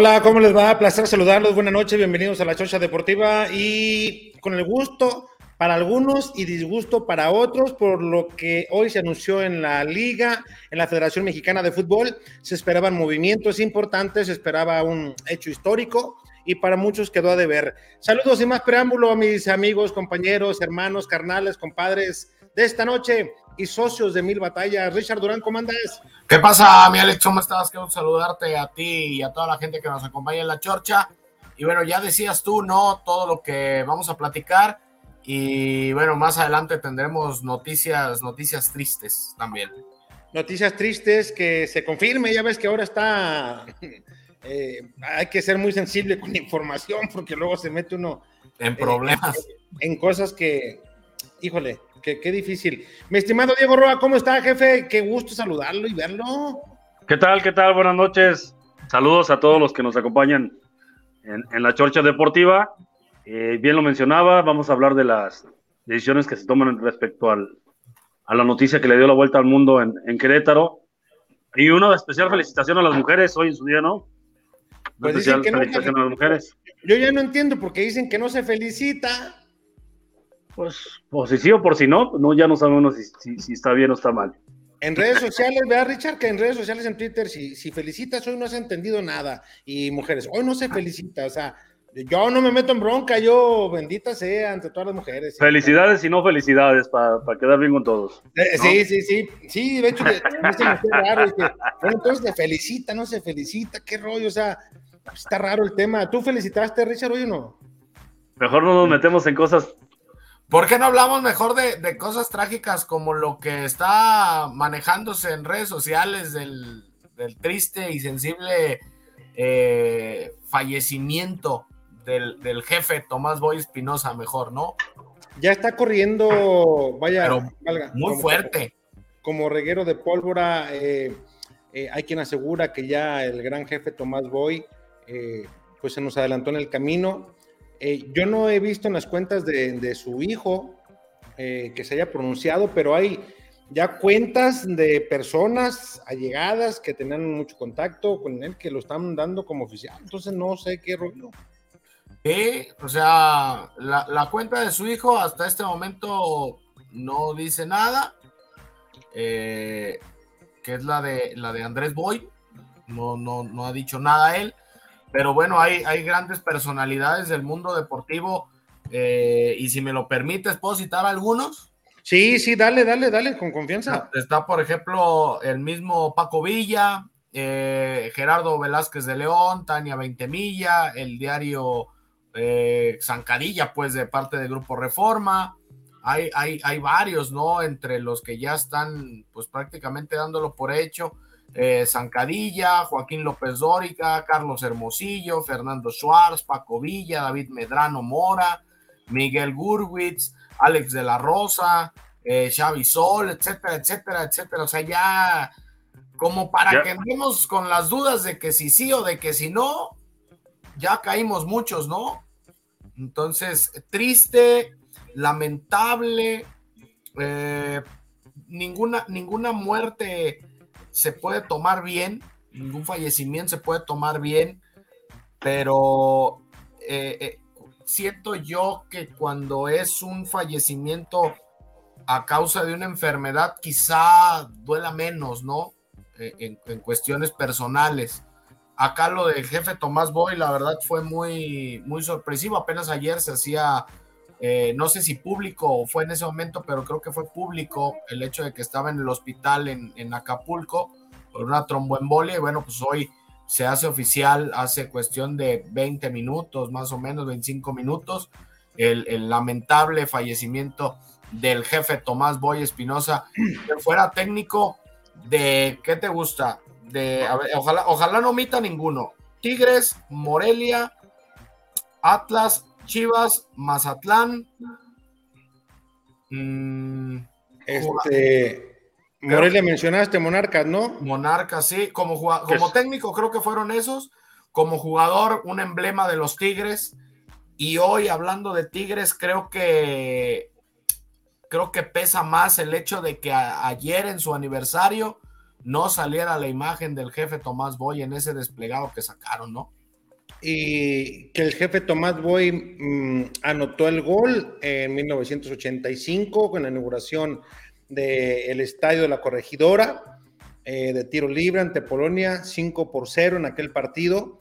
Hola, ¿cómo les va? Placer saludarlos. Buenas noches, bienvenidos a la Chocha Deportiva y con el gusto para algunos y disgusto para otros por lo que hoy se anunció en la liga, en la Federación Mexicana de Fútbol. Se esperaban movimientos importantes, se esperaba un hecho histórico y para muchos quedó a deber. Saludos y más preámbulo a mis amigos, compañeros, hermanos, carnales, compadres de esta noche y socios de Mil Batallas. Richard Durán, ¿cómo andas? ¿Qué pasa, mi Alex? ¿Cómo estás? Quiero saludarte a ti y a toda la gente que nos acompaña en la chorcha. Y bueno, ya decías tú, ¿no? Todo lo que vamos a platicar. Y bueno, más adelante tendremos noticias, noticias tristes también. Noticias tristes que se confirme, ya ves que ahora está, eh, hay que ser muy sensible con la información porque luego se mete uno en problemas. en cosas que, híjole, Qué, difícil. Mi estimado Diego Roa, ¿cómo está, jefe? Qué gusto saludarlo y verlo. ¿Qué tal? ¿Qué tal? Buenas noches. Saludos a todos los que nos acompañan en, la Chorcha Deportiva. Eh, bien lo mencionaba, vamos a hablar de las decisiones que se toman respecto al, a la noticia que le dio la vuelta al mundo en, Querétaro. Y una especial felicitación a las mujeres hoy en su día, ¿no? Pues especial felicitación a las mujeres. Yo ya no entiendo porque dicen que no se felicita pues, por si sí o por si no, no ya no sabemos si, si, está bien o está mal. En redes sociales, vea Richard, que en redes sociales, en Twitter, si, si felicitas, hoy no has entendido nada. Y mujeres, hoy no se felicita, o sea, yo no me meto en bronca, yo bendita sea ante todas las mujeres. Felicidades y no felicidades, para quedar bien con todos. Eh, sí, sí, sí, sí, de hecho, me raro, que, bueno, entonces se felicita, no se felicita, qué rollo, o sea, está raro el tema. ¿Tú felicitaste, Richard, hoy o no? Mejor no nos metemos en cosas ¿Por qué no hablamos mejor de, cosas trágicas como lo que está manejándose en redes sociales del, triste y sensible eh, fallecimiento del, jefe Tomás Boy Espinosa, mejor, ¿no? ya está corriendo, vaya, muy fuerte. Como, reguero de pólvora, eh, eh, hay quien asegura que ya el gran jefe Tomás Boy, pues se nos adelantó en el camino. Yo no he visto en las cuentas de, su hijo que se haya pronunciado, pero hay ya cuentas de personas allegadas que tenían mucho contacto con él que lo están dando como oficial. Entonces no sé qué rollo. Sí, o sea, la, cuenta de su hijo hasta este momento no dice nada, eh, que es la de la de Andrés Boy, no, no, no ha dicho nada él, pero bueno, hay, hay grandes personalidades del mundo deportivo eh, y si me lo permites, puedo citar algunos. Sí, sí, dale, dale, dale, con confianza. Está, por ejemplo, el mismo Paco Villa, eh, Gerardo Velázquez de León, Tania Veintemilla, el diario eh, Zancadilla, pues, de parte del Grupo Reforma. Hay, hay, hay, varios, ¿no? Entre los que ya están, pues, prácticamente dándolo por hecho. Eh, Zancadilla, Joaquín López Dórica, Carlos Hermosillo, Fernando Suárez, Paco Villa, David Medrano Mora, Miguel Gurwitz, Alex de la Rosa, eh, Xavi Sol, etcétera, etcétera, etcétera. O sea, ya como para que andemos con las dudas de que si sí o de que si no, ya caímos muchos, ¿no? Entonces, triste, lamentable, eh, ninguna, ninguna muerte se puede tomar bien, ningún fallecimiento se puede tomar bien, pero eh, eh siento yo que cuando es un fallecimiento a causa de una enfermedad, quizá duela menos, ¿no? E, en, cuestiones personales. Acá lo del jefe Tomás Boy, la verdad fue muy, muy sorpresivo. Apenas ayer se hacía, eh, no sé si público o fue en ese momento, pero creo que fue público el hecho de que estaba en el hospital en, Acapulco por una tromboembolia. Y bueno, pues hoy se hace oficial hace cuestión de 20 minutos, más o menos 25 minutos, el, lamentable fallecimiento del jefe Tomás Boy Espinosa, que fuera técnico de, ¿qué te gusta? De, ojalá, ojalá no omita ninguno. Tigres, Morelia, Atlas, Chivas, Mazatlán. Mm, este, Morelia mencionaste, Monarcas, ¿no? Monarcas, sí. Como, como técnico creo que fueron esos. Como jugador, un emblema de los Tigres. Y hoy hablando de Tigres, creo que creo que pesa más el hecho de que ayer en su aniversario no saliera la imagen del jefe Tomás Boy en ese desplegado que sacaron, ¿no? Y que el jefe Tomás Boy mm, anotó el gol en 1985 con la inauguración del estadio de la Corregidora, eh, de tiro libre ante Polonia, 5 por 0 en aquel partido.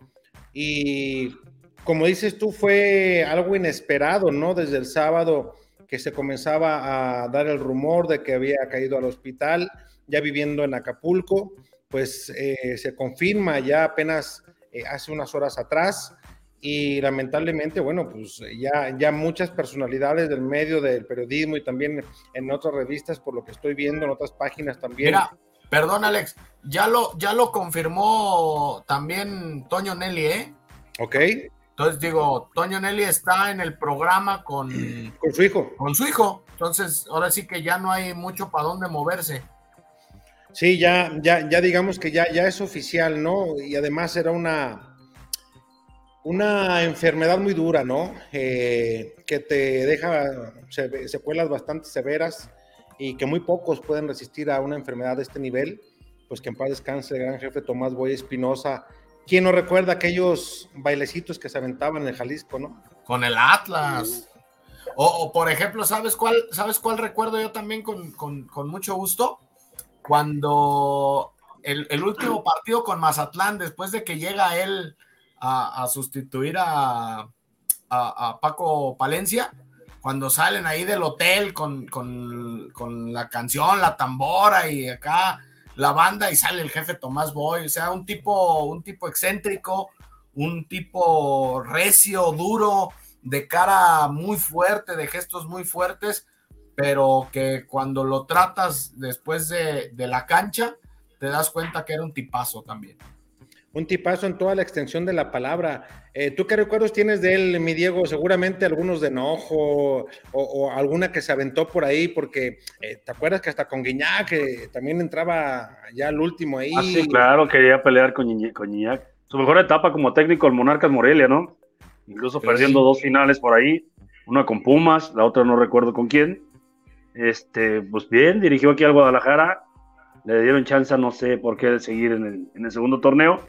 Y como dices tú, fue algo inesperado, ¿no? Desde el sábado que se comenzaba a dar el rumor de que había caído al hospital, ya viviendo en Acapulco, pues eh, se confirma ya apenas eh, hace unas horas atrás y lamentablemente, bueno, pues ya, ya muchas personalidades del medio del periodismo y también en otras revistas, por lo que estoy viendo, en otras páginas también. Mira, perdón Alex, ya lo, ya lo confirmó también Toño Nelly, ¿eh? Ok. Entonces digo, Toño Nelly está en el programa con, con su hijo. Con su hijo. Entonces, ahora sí que ya no hay mucho para dónde moverse. Sí, ya, ya, ya digamos que ya, ya es oficial, ¿no? Y además era una, una enfermedad muy dura, ¿no? Eh, que te deja secuelas bastante severas y que muy pocos pueden resistir a una enfermedad de este nivel. Pues que en paz descanse el gran jefe Tomás Boy Espinosa. ¿Quién no recuerda aquellos bailecitos que se aventaban en Jalisco, no? Con el Atlas. O, por ejemplo, ¿sabes cuál, ¿sabes cuál recuerdo yo también con, mucho gusto? Cuando el, último partido con Mazatlán, después de que llega él a, sustituir a, Paco Palencia, cuando salen ahí del hotel con, la canción, la tambora y acá la banda y sale el jefe Tomás Boy, o sea, un tipo, un tipo excéntrico, un tipo recio, duro, de cara muy fuerte, de gestos muy fuertes, pero que cuando lo tratas después de, de la cancha, te das cuenta que era un tipazo también. un tipazo en toda la extensión de la palabra. Eh, ¿Tú qué recuerdos tienes de él, mi Diego? Seguramente algunos de enojo o, alguna que se aventó por ahí, porque eh, te acuerdas que hasta con Guiñac también entraba ya al último ahí. Ah, sí, claro, quería pelear con, Guiñac. Su mejor etapa como técnico, el Monarcas Morelia, ¿no? Incluso perdiendo dos finales por ahí, una con Pumas, la otra no recuerdo con quién. Este, pues bien, dirigió aquí al Guadalajara, le dieron chance, no sé por qué, de seguir en el, segundo torneo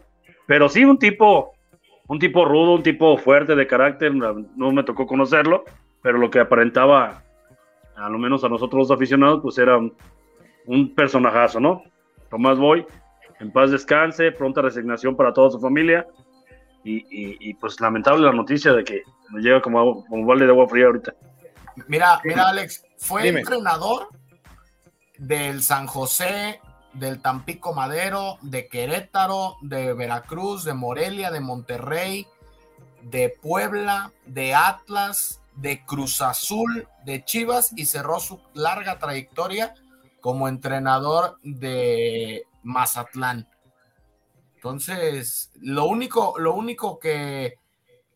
pero sí, un tipo, un tipo rudo, un tipo fuerte de carácter, no me tocó conocerlo, pero lo que aparentaba, a lo menos a nosotros los aficionados, pues era un, personajazo, ¿no? Tomás Boy, en paz descanse, pronta resignación para toda su familia. Y, pues lamentable la noticia de que nos llega como, como balde de agua fría ahorita. Mira, mira, Alex, fue entrenador del San José del Tampico Madero, de Querétaro, de Veracruz, de Morelia, de Monterrey, de Puebla, de Atlas, de Cruz Azul, de Chivas y cerró su larga trayectoria como entrenador de Mazatlán. Entonces, lo único, lo único que,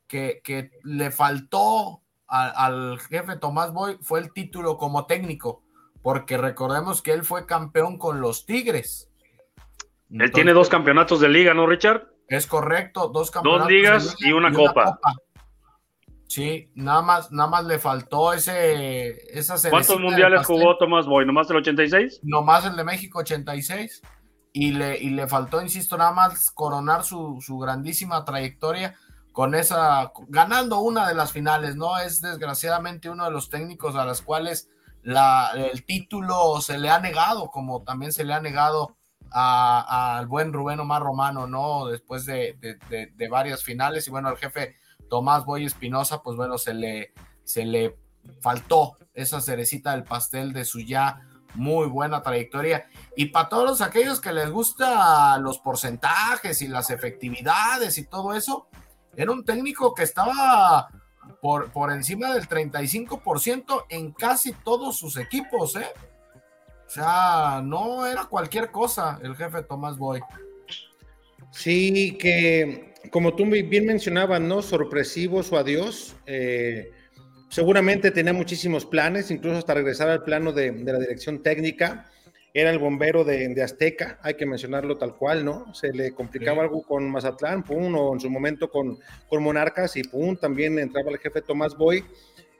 que, le faltó al jefe Tomás Boy fue el título como técnico porque recordemos que él fue campeón con los Tigres. él tiene dos campeonatos de liga, ¿no, Richard? Es correcto, dos campeonatos. Dos ligas y, una, copa. Sí, nada más, nada más le faltó ese, esa ¿Cuántos mundiales jugó Tomás Boy? ¿Nomás el 86? Nomás el de México 86. Y le, y le faltó, insisto, nada más coronar su, su grandísima trayectoria con esa, ganando una de las finales, ¿no? Es desgraciadamente uno de los técnicos a las cuales el título se le ha negado, como también se le ha negado al buen Rubén Omar Romano, ¿no? Después de, varias finales. Y bueno, al jefe Tomás Boy Espinosa, pues bueno, se le, se le faltó esa cerecita del pastel de su ya muy buena trayectoria. Y para todos aquellos que les gusta los porcentajes y las efectividades y todo eso, era un técnico que estaba por, por encima del 35% en casi todos sus equipos, ¿eh? O sea, no era cualquier cosa el jefe Tomás Boy. Sí, que como tú bien mencionabas, ¿no? Sorpresivo su adiós. Eh, seguramente tenía muchísimos planes, incluso hasta regresar al plano de, de la dirección técnica era el bombero de, Azteca, hay que mencionarlo tal cual, ¿no? Se le complicaba algo con Mazatlán, pum, o en su momento con, con Monarcas y pum, también entraba el jefe Tomás Boy.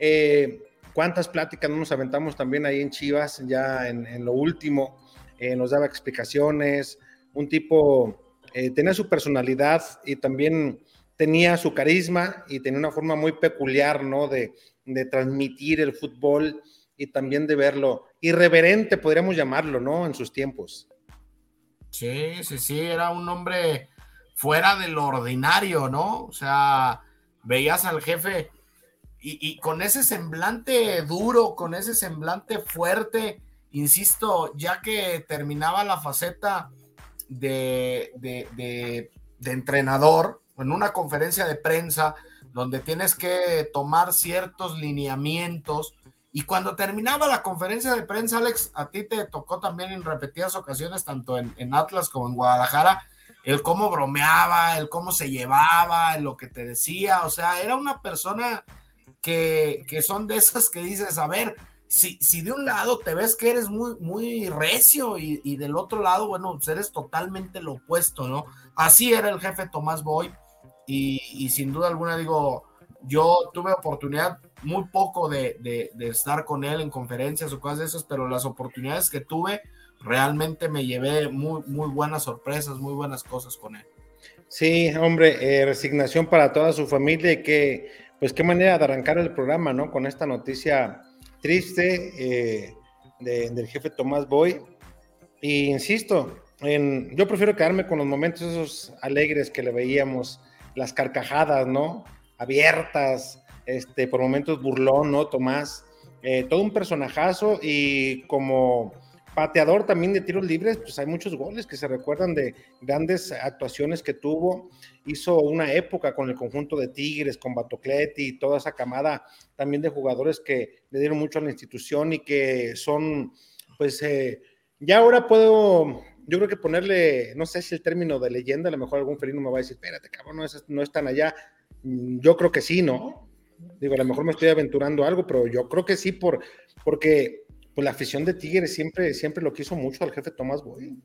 Eh, ¿Cuántas pláticas no nos aventamos también ahí en Chivas, ya en, lo último? Eh, nos daba explicaciones, un tipo, eh, tenía su personalidad y también tenía su carisma y tenía una forma muy peculiar, ¿no? De, de transmitir el fútbol y también de verlo irreverente, podríamos llamarlo, ¿no? En sus tiempos. Sí, sí, sí, era un hombre fuera de lo ordinario, ¿no? O sea, veías al jefe y, con ese semblante duro, con ese semblante fuerte, insisto, ya que terminaba la faceta de, de, de, de entrenador, en una conferencia de prensa, donde tienes que tomar ciertos lineamientos, y cuando terminaba la conferencia de prensa, Alex, a ti te tocó también en repetidas ocasiones, tanto en, Atlas como en Guadalajara, el cómo bromeaba, el cómo se llevaba, lo que te decía. O sea, era una persona que, son de esas que dices, a ver, si, si, de un lado te ves que eres muy, muy recio y, del otro lado, bueno, pues eres totalmente lo opuesto, ¿no? Así era el jefe Tomás Boy y, y sin duda alguna digo, yo tuve oportunidad muy poco de, estar con él en conferencias o cosas de esas, pero las oportunidades que tuve, realmente me llevé muy, muy buenas sorpresas, muy buenas cosas con él. Sí, hombre, eh, resignación para toda su familia y que, pues qué manera de arrancar el programa, ¿no? Con esta noticia triste eh, del jefe Tomás Boy. Y insisto, en, yo prefiero quedarme con los momentos esos alegres que le veíamos, las carcajadas, ¿no? Abiertas, este, por momentos burlón, ¿no? Tomás, eh, todo un personajazo y como pateador también de tiros libres, pues hay muchos goles que se recuerdan de grandes actuaciones que tuvo. Hizo una época con el conjunto de Tigres, con Batocleti y toda esa camada también de jugadores que le dieron mucho a la institución y que son, pues, eh, ya ahora puedo yo creo que ponerle, no sé si el término de leyenda, a lo mejor algún felino me va a decir, espérate, cabrón, no es, no es allá. Mm, Yo creo que sí, ¿no? Digo, a lo mejor me estoy aventurando algo, pero yo creo que sí, por, porque pues, la afición de Tigres siempre, siempre lo quiso mucho al jefe Tomás Boy.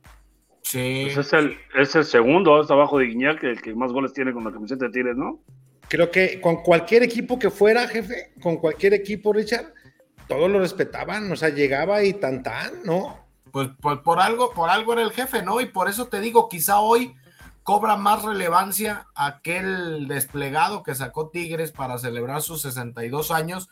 Sí. Pues es el, es el segundo, está abajo de Guiñac, el que más goles tiene con la camiseta de Tigres, ¿no? Creo que con cualquier equipo que fuera, jefe, con cualquier equipo, Richard, todos lo respetaban, o sea, llegaba y tan tan, ¿no? Pues, pues por algo, por algo era el jefe, ¿no? Y por eso te digo, quizá hoy cobra más relevancia aquel desplegado que sacó Tigres para celebrar sus 62 años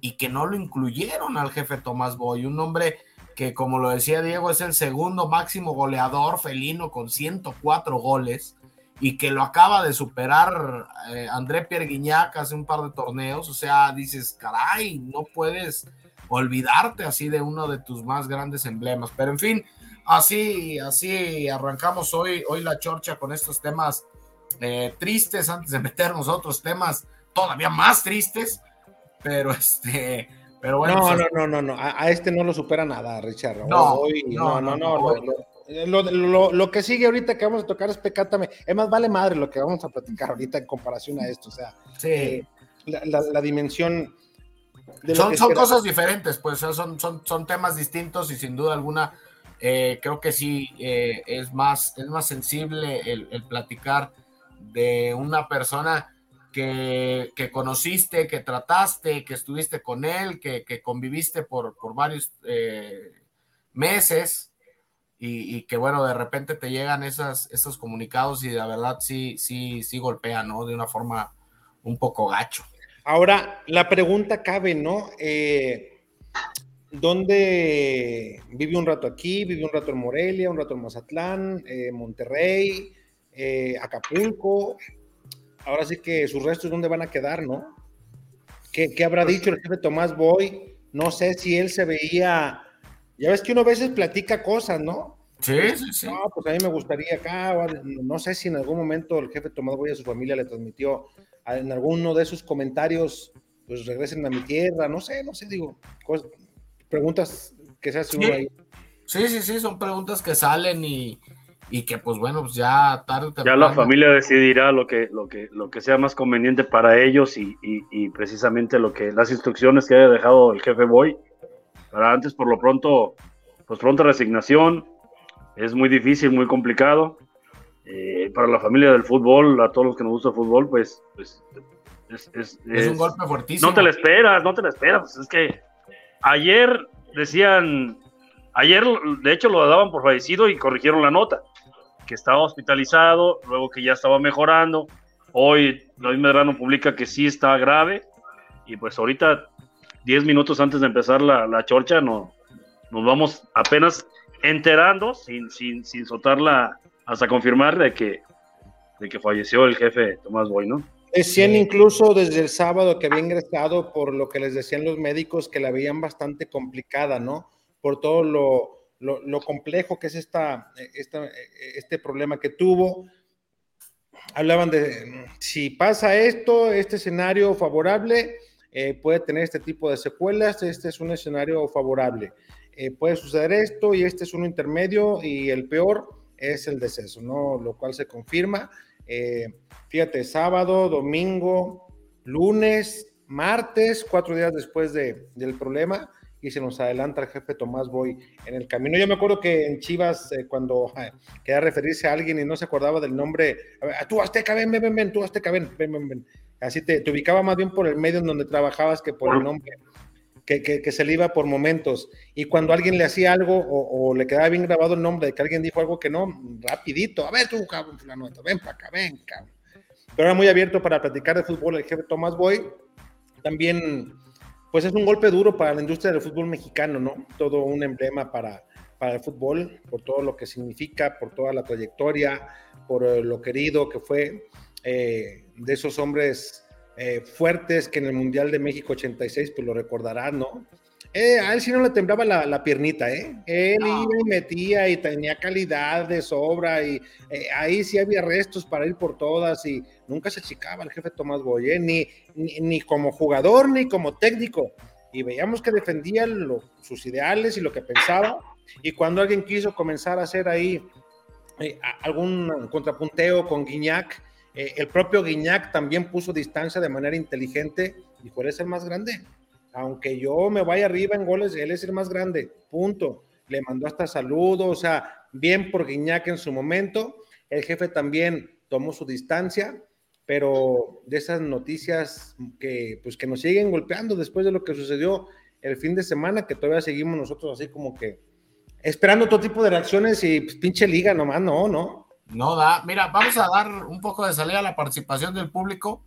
y que no lo incluyeron al jefe Tomás Boy, un hombre que como lo decía Diego es el segundo máximo goleador felino con 104 goles y que lo acaba de superar eh, André Pierre Guignac hace un par de torneos, o sea, dices, caray, no puedes olvidarte así de uno de tus más grandes emblemas, pero en fin, así, así arrancamos hoy, hoy la chorcha con estos temas eh, tristes antes de meternos a otros temas todavía más tristes, pero este, pero bueno. no, pues, no, no, no, no, a, a este no lo supera nada, Richard. No, Hoy, no, no, no, no, no, lo- lo, lo- lo- que sigue ahorita que vamos a tocar es Pecátame. Es más, vale madre lo que vamos a platicar ahorita en comparación a esto. O sea, sí. eh, la, la- la dimensión de son, son cosas diferentes, pues son, son, son temas distintos y sin duda alguna eh, creo que sí eh, es, más, es más sensible el, platicar de una persona que, que conociste, que trataste, que estuviste con él, que, que conviviste por, por varios eh, meses y, que bueno, de repente te llegan esas, esos comunicados y la verdad sí, sí, sí golpea, ¿no? De una forma un poco gacho. Ahora, la pregunta cabe, ¿no? ¿Dónde vive un rato aquí? ¿Vive un rato en Morelia, un rato en Mazatlán, eh, Monterrey, eh, Acapulco? Ahora sí que sus restos, ¿dónde van a quedar, no? ¿Qué, qué habrá dicho el jefe Tomás Boy? No sé si él se veía. Ya ves que uno a veces platica cosas, ¿no? Sí, sí, sí. No, pues a mí me gustaría acá, no sé si en algún momento el jefe Tomás Boy a su familia le transmitió en alguno de sus comentarios, pues regresen a mi tierra, no sé, no sé, digo, cosas- preguntas que se hace uno Sí. ahí. Sí, sí, sí, son preguntas que salen y, y que pues bueno, pues ya tarde Ya temprano. la familia decidirá lo que, lo que, lo que sea más conveniente para ellos y, y- y precisamente lo que las instrucciones que haya dejado el jefe Boy. Para antes, por lo pronto, pues pronta resignación. Es muy difícil, muy complicado. Eh, para la familia del fútbol, a todos los que nos gusta el fútbol, pues, pues es, es- Es un es- golpe fuertísimo. no te la esperas, no te la esperas. Es que ayer decían, ayer de hecho lo daban por fallecido y corrigieron la nota, que estaba hospitalizado, luego que ya estaba mejorando. Hoy Luis Medrano publica que sí está grave y pues ahorita, 10 minutos antes de empezar la, la chorcha, no, nos vamos apenas enterando, sin, sin, sin soltarla hasta confirmar de que, de que falleció el jefe Tomás Boy, ¿no? Decían incluso desde el sábado que había ingresado por lo que les decían los médicos que la veían bastante complicada, ¿no? Por todo lo, lo, lo complejo que es esta, esta, este problema que tuvo. Hablaban de si pasa esto, este escenario favorable, eh, puede tener este tipo de secuelas, este es un escenario favorable. Eh, puede suceder esto y este es uno intermedio y el peor es el deceso, ¿no? Lo cual se confirma. Eh, fíjate, sábado, domingo, lunes, martes, cuatro días después de, del problema, y se nos adelanta el jefe Tomás Boy en el camino. Yo me acuerdo que en Chivas, eh, cuando quería referirse a alguien y no se acordaba del nombre, a tú Azteca, ven, ven, ven, ven, tú Azteca, ven, ven, ven, ven. Así te, te ubicaba más bien por el medio en donde trabajabas que por el nombre. Que, que, que, se le iba por momentos. Y cuando alguien le hacía algo o, o, le quedaba bien grabado el nombre de que alguien dijo algo que no, rapidito, a ver tú, cabrón, fulano, ven para acá, ven, cabrón. Pero era muy abierto para platicar de fútbol el jefe Tomás Boy. También, pues es un golpe duro para la industria del fútbol mexicano, ¿no? Todo un emblema para, para el fútbol, por todo lo que significa, por toda la trayectoria, por lo querido que fue eh, de esos hombres eh, fuertes que en el Mundial de México 86, pues lo recordarán, ¿no? Eh, a él sí no le temblaba la, la piernita, ¿eh? Él no. iba y metía y tenía calidad de sobra y eh, ahí sí había restos para ir por todas y nunca se achicaba el jefe Tomás Boy, ¿eh? ni, ni, ni, como jugador ni como técnico. Y veíamos que defendía lo, sus ideales y lo que pensaba Y cuando alguien quiso comenzar a hacer ahí eh, algún contrapunteo con Guiñac, eh, el propio Guiñac también puso distancia de manera inteligente y por es el más grande. Aunque yo me vaya arriba en goles, él es el más grande, punto. Le mandó hasta saludos, o sea, bien por Guiñac en su momento. El jefe también tomó su distancia, pero de esas noticias que, pues, que nos siguen golpeando después de lo que sucedió el fin de semana, que todavía seguimos nosotros así como que esperando todo tipo de reacciones y pues, pinche liga nomás, no, no. No da. Mira, vamos a dar un poco de salida a la participación del público.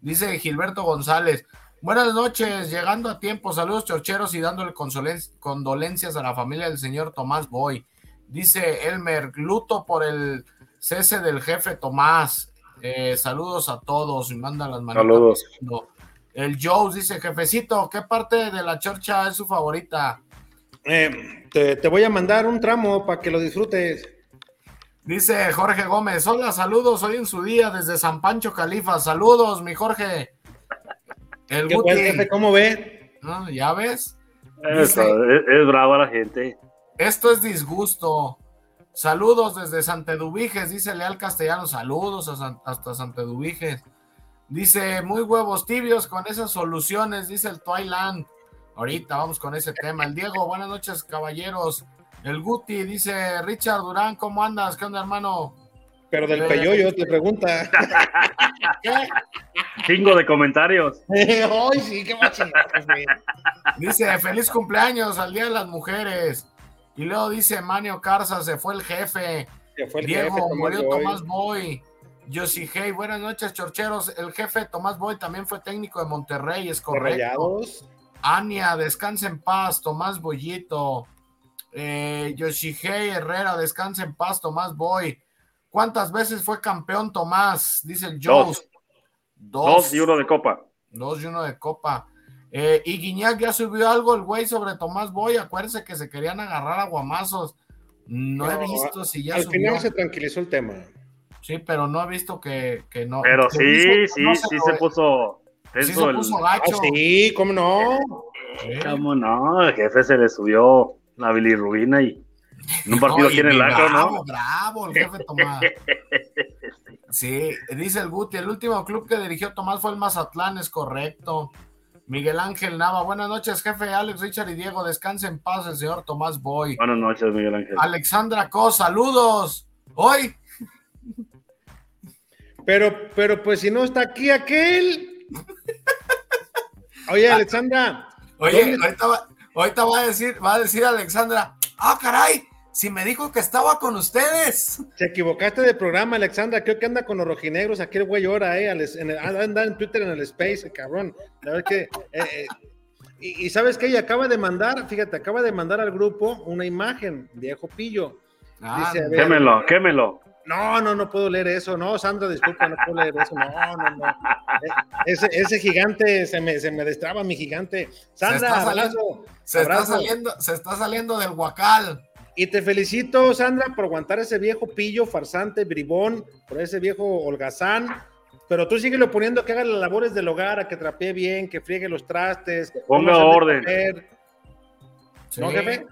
Dice Gilberto González. Buenas noches, llegando a tiempo. Saludos chorcheros y dándole condolencias a la familia del señor Tomás Boy. Dice Elmer, luto por el cese del jefe Tomás. Eh, saludos a todos y manda las manos. Saludos. El Joe dice, jefecito, ¿qué parte de la chorcha es su favorita? Eh, te, voy a mandar un tramo para que lo disfrutes. Dice Jorge Gómez, hola, saludos, hoy en su día desde San Pancho Califa. Saludos, mi Jorge. El jefe, ¿cómo ve? ¿Ya ves? es, brava la gente. Esto es disgusto. Saludos desde Santedubiges, dice Leal Castellano. Saludos hasta Santedubiges. Dice, muy huevos tibios con esas soluciones, dice el Twilight. Ahorita vamos con ese tema. El Diego, buenas noches, caballeros. El Guti dice, Richard Durán, ¿cómo andas? ¿Qué onda, hermano? Pero del peyoyo te pregunta. ¿Qué? Chingo de comentarios. Ay, sí, qué Dice, feliz cumpleaños al Día de las Mujeres. Y luego dice, Manio Carza, se fue el jefe. Se fue el Diego, jefe, murió Tomás Boy. Yoshi Hey, buenas noches, chorcheros. El jefe Tomás Boy también fue técnico de Monterrey, es correcto. Ania, descansa en paz, Tomás Boyito. Eh, Yoshihei Herrera, descansa en paz, Tomás Boy. ¿Cuántas veces fue campeón Tomás? Dice el Joe. Dos. y uno de copa. Dos y uno de copa. Eh, y Guiñac ya subió algo el güey sobre Tomás Boy. Acuérdense que se querían agarrar a guamazos. No, he visto si ya al final se tranquilizó el tema. Sí, pero no he visto que, no. Pero sí, sí, sí se puso. Sí se puso gacho. Ah, sí, ¿cómo no? ¿Cómo no? El jefe se le subió la bilirrubina y en un partido tiene el acro, ¿no? Bravo, el jefe Tomás. Sí, dice el Guti, el último club que dirigió Tomás fue el Mazatlán, es correcto. Miguel Ángel Nava, buenas noches, jefe Alex, Richard y Diego, descanse en paz el señor Tomás Boy. Buenas noches, Miguel Ángel. Alexandra Co, saludos. Hoy. Pero, pero pues si no está aquí aquel. Oye, Alexandra. Oye, ahorita va, ahorita va a decir, va a decir Alexandra, ah, caray, si me dijo que estaba con ustedes. Se equivocaste de programa, Alexandra. Creo que anda con los rojinegros. Aquí el güey ahora, eh. anda en Twitter en el Space, el cabrón. que. Eh, eh, y, sabes que ella acaba de mandar, fíjate, acaba de mandar al grupo una imagen, viejo pillo. Ah, quémelo, quémelo. No, no, no puedo leer eso. No, Sandra, disculpa, no puedo leer eso. No, no, no. Ese, ese gigante, se me, se me destraba mi gigante. Sandra, se está saliendo, se está saliendo del huacal. Y te felicito, Sandra, por aguantar ese viejo pillo, farsante, bribón, por ese viejo holgazán. Pero tú síguelo poniendo que haga las labores del hogar, a que trapee bien, que friegue los trastes. Ponga orden. ¿No, jefe?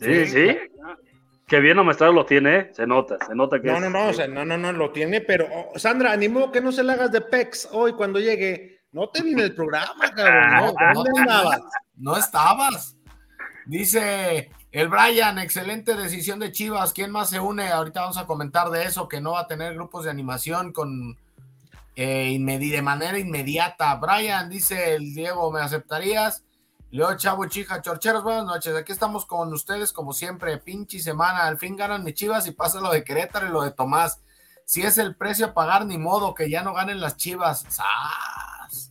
Sí, sí. Qué bien Omestral lo tiene, ¿eh? se nota, se nota que No, no, no, o sea, no, no, no, lo tiene, pero oh, Sandra, animo que no se le hagas de pex hoy cuando llegue. No te vine el programa, cabrón. ¿Dónde andabas? No estabas. Dice el Brian, excelente decisión de Chivas. ¿Quién más se une? Ahorita vamos a comentar de eso, que no va a tener grupos de animación con eh, de manera inmediata. Brian, dice el Diego, ¿me aceptarías? Leo Chavo Chija, Chorcheros, buenas noches. Aquí estamos con ustedes como siempre, pinche semana. Al fin ganan mis Chivas y pasa lo de Querétaro y lo de Tomás. Si es el precio a pagar, ni modo, que ya no ganen las Chivas. ¡Sas!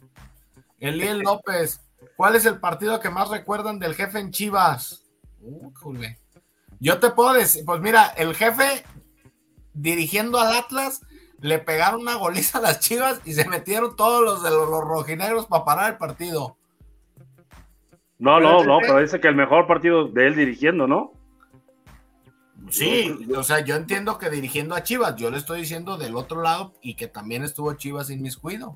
Eliel López, ¿cuál es el partido que más recuerdan del jefe en Chivas? Yo te puedo decir, pues mira, el jefe dirigiendo al Atlas le pegaron una goliza a las chivas y se metieron todos los de los, rojinegros para parar el partido. No, no, no, pero dice que el mejor partido de él dirigiendo, ¿no? Sí, o sea, yo entiendo que dirigiendo a Chivas, yo le estoy diciendo del otro lado y que también estuvo Chivas sin miscuido.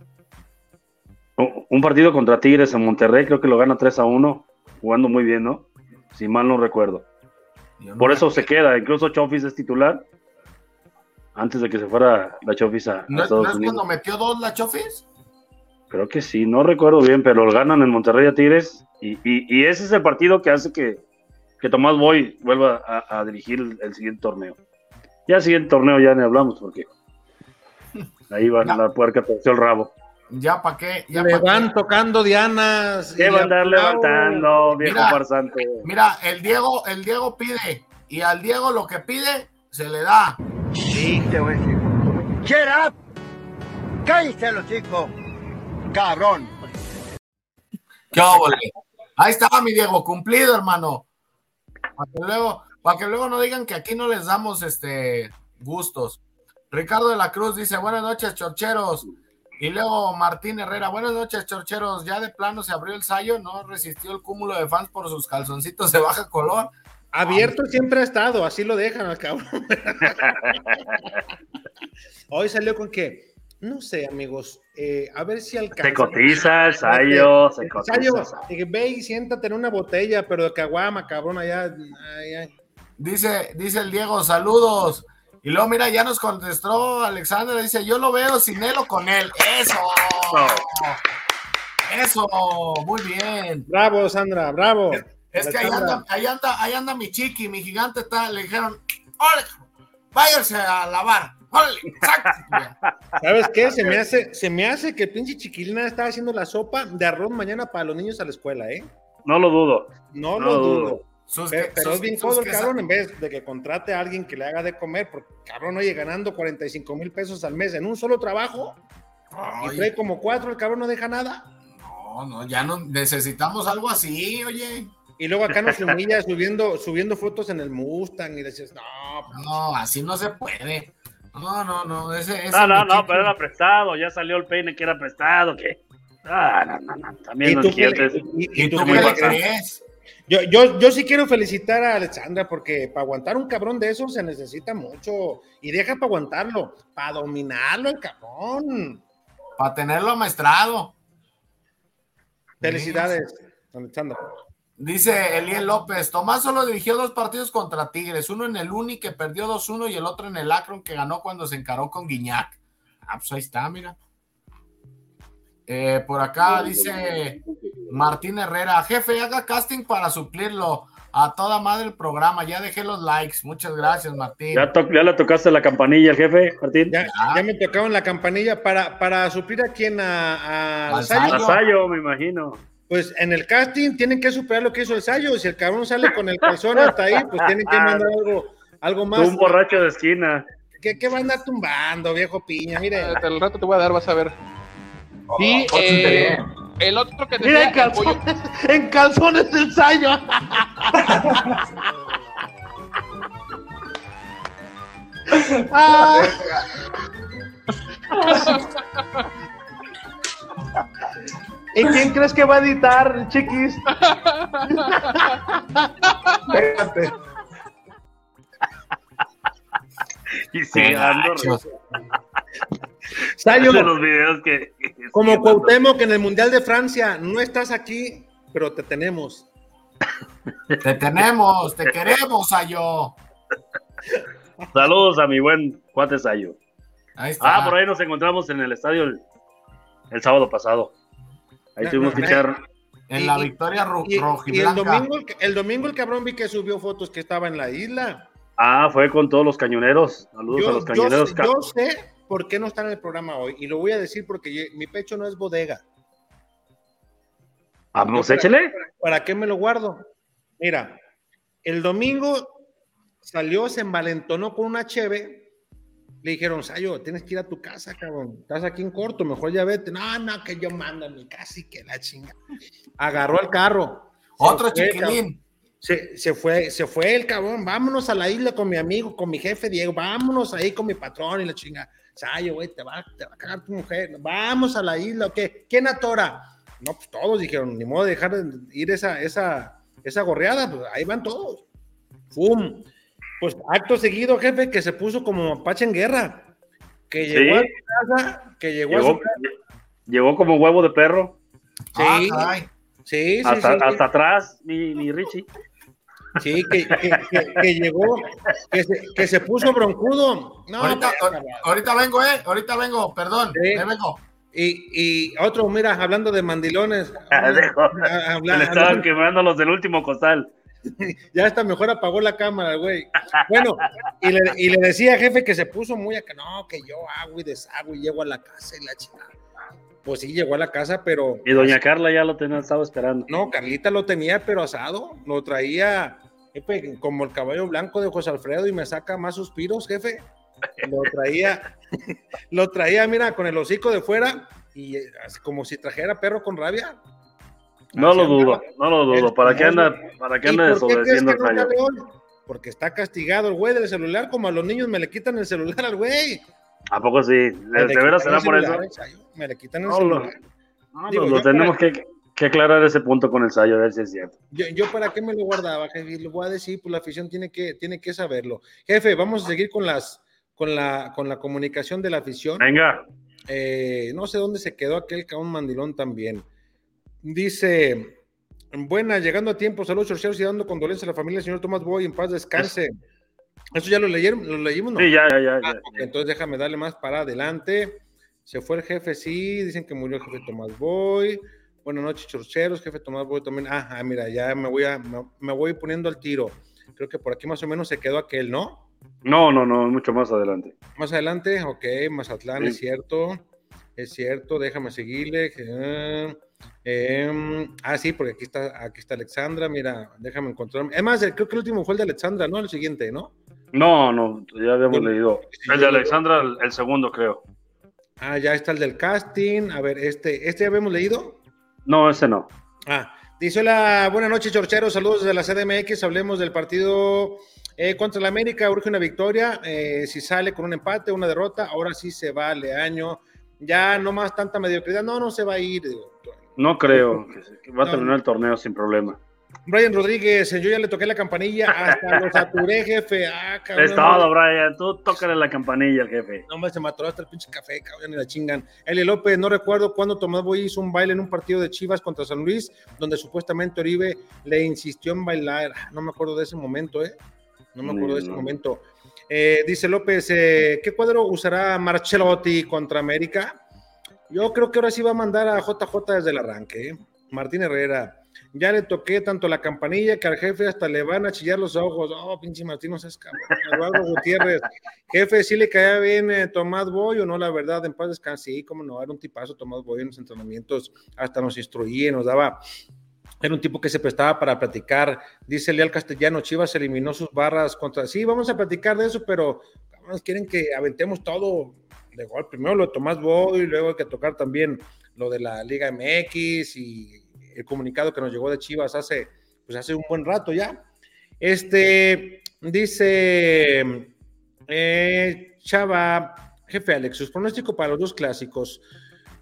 Un partido contra Tigres en Monterrey, creo que lo gana 3 a 1, jugando muy bien, ¿no? si mal no recuerdo. Por eso se queda. Incluso Chofis es titular. Antes de que se fuera la Chofis a, ¿No, Estados ¿no es Unidos. cuando metió dos la Chofis? Creo que sí, no recuerdo bien, pero lo ganan en Monterrey a Tigres. Y, y- y ese es el partido que hace que, que Tomás Boy vuelva a, a dirigir el, el siguiente torneo. Ya el siguiente torneo ya ni hablamos porque ahí va la puerca torció el rabo. Ya para qué, ya Le pa' qué. van tocando dianas. ¿Qué y va a andar aplaudo. levantando, viejo Mira. farsante? Mira, el Diego, el Diego pide, y al Diego lo que pide, se le da. Sí, te voy a decir. Shut up. Cállate los chicos. Cabrón. ¿Qué óvole? Ahí está mi Diego, cumplido, hermano. Para que luego, para que luego no digan que aquí no les damos este gustos. Ricardo de la Cruz dice, buenas noches, chorcheros. Y luego Martín Herrera, buenas noches, chorcheros. Ya de plano se abrió el sallo, no resistió el cúmulo de fans por sus calzoncitos de baja color. Abierto siempre ha estado, así lo dejan al cabrón. Hoy salió con que, no sé, amigos, eh, a ver si alcanza. Se cotiza el Sayo, se Sayo, cotiza. eh, ve y siéntate en una botella, pero de caguama, cabrón, allá. ay, ay. Dice, dice el Diego, saludos. Y luego, mira, ya nos contestó Alexander, dice, yo lo veo sin él o con él. Eso. Eso, muy bien. Bravo, Sandra, bravo. Es que ahí anda, ahí anda, ahí anda mi chiqui, mi gigante está, le dijeron, órale, váyanse a lavar, órale, saca". ¿Sabes qué? Se me hace, se me hace que el pinche chiquilina está haciendo la sopa de arroz mañana para los niños a la escuela, ¿eh? No lo dudo. No, No lo dudo. dudo. Sus Pero, pero sus- es bien codo el cabrón en vez de que contrate a alguien que le haga de comer, porque cabrón, oye, ganando 45 mil pesos al mes en un solo trabajo y trae como cuatro, el cabrón no deja nada. no, no, ya no necesitamos algo así, oye. Y luego acá nos humilla subiendo, subiendo fotos en el Mustang y dices, no, No, así no se puede. No, no, no, ese, ese No, no, no, pero era prestado. Ya salió el peine que era prestado. ¿Qué? Ah, no, no, no. También ¿Y los tú qué- clientes. y- y ¿Y tú tú qué qué le le crees? crees? Yo, yo, yo sí quiero felicitar a Alexandra porque para aguantar un cabrón de esos se necesita mucho. Y deja para aguantarlo, para dominarlo el cabrón. Para tenerlo amaestrado. Felicidades, Alexandra. Dice Eliel López, Tomás solo dirigió dos partidos contra Tigres, uno en el Uni que perdió 2-1 y el otro en el Akron que ganó cuando se encaró con Guiñac. Ah, pues ahí está, mira. Eh, por acá dice Martín Herrera, jefe, haga casting para suplirlo. A toda madre el programa, ya dejé los likes. Muchas gracias, Martín. ¿Ya, to- ya le tocaste la campanilla al jefe, Martín? Ya, ya me tocaron la campanilla para, para suplir a quien a, a. A Sayo, me imagino. Pues en el casting tienen que superar lo que hizo el Sayo. Si el cabrón sale con el calzón hasta ahí, pues tienen que mandar algo, algo más. Un borracho de esquina. ¿Qué, qué va a andar tumbando, viejo piña? Mire. Hasta el rato te voy a dar, vas a ver. Sí, pórtate eh, el otro que Mira, decía, en calzones, en calzones del Sayo. Ah. ¿Y quién crees que va a editar, chiquis? Espérate. Y sigue dando. Sayo, de los videos que. que como sigue dando. Cuauhtémoc en el Mundial de Francia, no estás aquí, pero te tenemos. Te tenemos, te queremos, Ayo. Saludos a mi buen cuate Sayo. Ahí está. Ah, por ahí nos encontramos en el estadio el, el sábado pasado. Ahí No, tuvimos no, que echar. En la Y- victoria ro- Y, y el, domingo, el- domingo el cabrón vi que subió fotos que estaba en la isla. Ah, fue con todos los cañoneros. Saludos a los cañoneros. ca- yo sé por qué no está en el programa hoy y lo voy a decir porque yo- mi pecho no es bodega. Vamos, yo- échele. ¿Para qué me lo guardo? Mira, el domingo salió, se envalentonó con una cheve. Le dijeron, Sayo, tienes que ir a tu casa, cabrón. Estás aquí en corto, mejor ya vete. No, no, que yo mando mi casa y que la chinga. Agarró el carro. Se Otro fue, chiquilín. Se, se fue, se fue el cabrón, vámonos a la isla con mi amigo, con mi jefe Diego, vámonos ahí con mi patrón y la chinga. Sayo, güey, te va, te va a cagar tu mujer, vamos a la isla, ¿o qué? ¿Quién atora? No, pues todos dijeron, ni modo de dejar de ir esa, esa, esa gorreada, pues ahí van todos. ¡Fum! Pues acto seguido, jefe, que se puso como mapache en guerra, que llegó Sí. a su casa, que llegó, a Llegó, su casa. llegó como huevo de perro. Ah, Sí, caray. sí, sí, hasta, sí. hasta atrás, mi, mi Richie. Sí, que, que, que- que llegó, que se, que se puso broncudo. No, ahorita, vengo, eh. Ahorita vengo, perdón. Sí. ahí vengo. y, y otro, mira, hablando de mandilones. Ah, dejo. ah, habla- Le estaban quemando los del último costal. ya hasta mejor apagó la cámara, güey. Bueno, y le, y le decía jefe que se puso muy acá, no, que yo hago y deshago y llego a la casa y la chica. Pues sí, llegó a la casa, pero Y doña Carla ya lo tenía, estaba esperando. no, Carlita lo tenía, pero asado, lo traía jefe, como el caballo blanco de José Alfredo y me saca más suspiros, jefe. Lo traía, lo traía, mira, con el hocico de fuera y eh, así como si trajera perro con rabia. No lo dudo, no lo dudo. ¿Para qué anda, para qué ¿Y anda desobedeciendo no fallo? Porque está castigado el güey del celular, como a los niños me le quitan el celular al güey. ¿A poco sí? ¿De, Me le de veras quitan será el por eso? Me le quitan el celular. No, Digo, lo tenemos para- que, que aclarar ese punto con el Sayo, a ver si es cierto. Yo, yo para qué me lo guardaba, jefe, le voy a decir, pues la afición tiene que, tiene que saberlo. Jefe, vamos a seguir con las con la, con la comunicación de la afición. Venga, Eh, no sé dónde se quedó aquel cabrón mandilón también. Dice, buena, llegando a tiempo, saludos chorcheros y dando condolencias a la familia del señor Tomás Boy, en paz descanse. ¿Eso ya lo leyeron? ¿Lo leímos? No. sí, ya, ya, ya. Ah, ya. entonces déjame darle más para adelante. Se fue el jefe, sí. Dicen que murió el jefe Tomás Boy. Buenas noches, chorcheros. Jefe Tomás Boy también. Ah, ah, mira, ya me voy, a, me, me voy poniendo al tiro. Creo que por aquí más o menos se quedó aquel, ¿no? No, no, no, mucho más adelante. Más adelante, ok, Mazatlán, Sí. es cierto. Es cierto, déjame seguirle. Eh, eh, ah, sí, porque aquí está, aquí está Alexandra. Mira, déjame encontrar. Es más, creo que el último fue el de Alexandra, ¿no? El siguiente, ¿no? No, no, ya habíamos leído. El de Alexandra, el, el segundo, creo. Ah, ya está el del casting. A ver, este, ¿este ya habíamos leído? No, ese no. Ah, dice hola, buenas noches, Chorcheros, saludos desde la CDMX, hablemos del partido eh, contra el América, urge una victoria, eh, si sale con un empate, una derrota, ahora sí se vale año, ya no más tanta mediocridad, no, no se va a ir. digo. No creo. va a terminar el torneo sin problema. Brian Rodríguez, yo ya le toqué la campanilla, hasta lo saturé, jefe. Ah, cabrón. Es todo, Brian. Tú tócale la campanilla al jefe. No, hombre, se mató hasta el pinche café, cabrón, y la chingan. Eli López, no recuerdo cuándo Tomás Boy hizo un baile en un partido de Chivas contra San Luis, donde supuestamente Oribe le insistió en bailar. Ah, No me acuerdo de ese momento, ¿eh? No me acuerdo de ese momento. Eh, dice López, eh, ¿qué cuadro usará Marcelotti contra América? Yo creo que ahora sí va a mandar a JJ desde el arranque. ¿eh? Martín Herrera, ya le toqué tanto la campanilla que al jefe hasta le van a chillar los ojos. Oh, pinche Martín, no seas cabrón. Eduardo Gutiérrez, jefe, sí le caía bien eh, Tomás Boy o no, la verdad, en paz descanse. Sí, cómo no, era un tipazo Tomás Boy en los entrenamientos, hasta nos instruía, nos daba. Era un tipo que se prestaba para platicar. Dice Leal Castellano, Chivas eliminó sus barras contra. Sí, vamos a platicar de eso, pero quieren que aventemos todo de gol. Primero lo de Tomás Boy, luego hay que tocar también lo de la Liga MX y el comunicado que nos llegó de Chivas hace, pues hace un buen rato ya. Este dice eh, Chava, jefe Alex, sus pronóstico para los dos clásicos.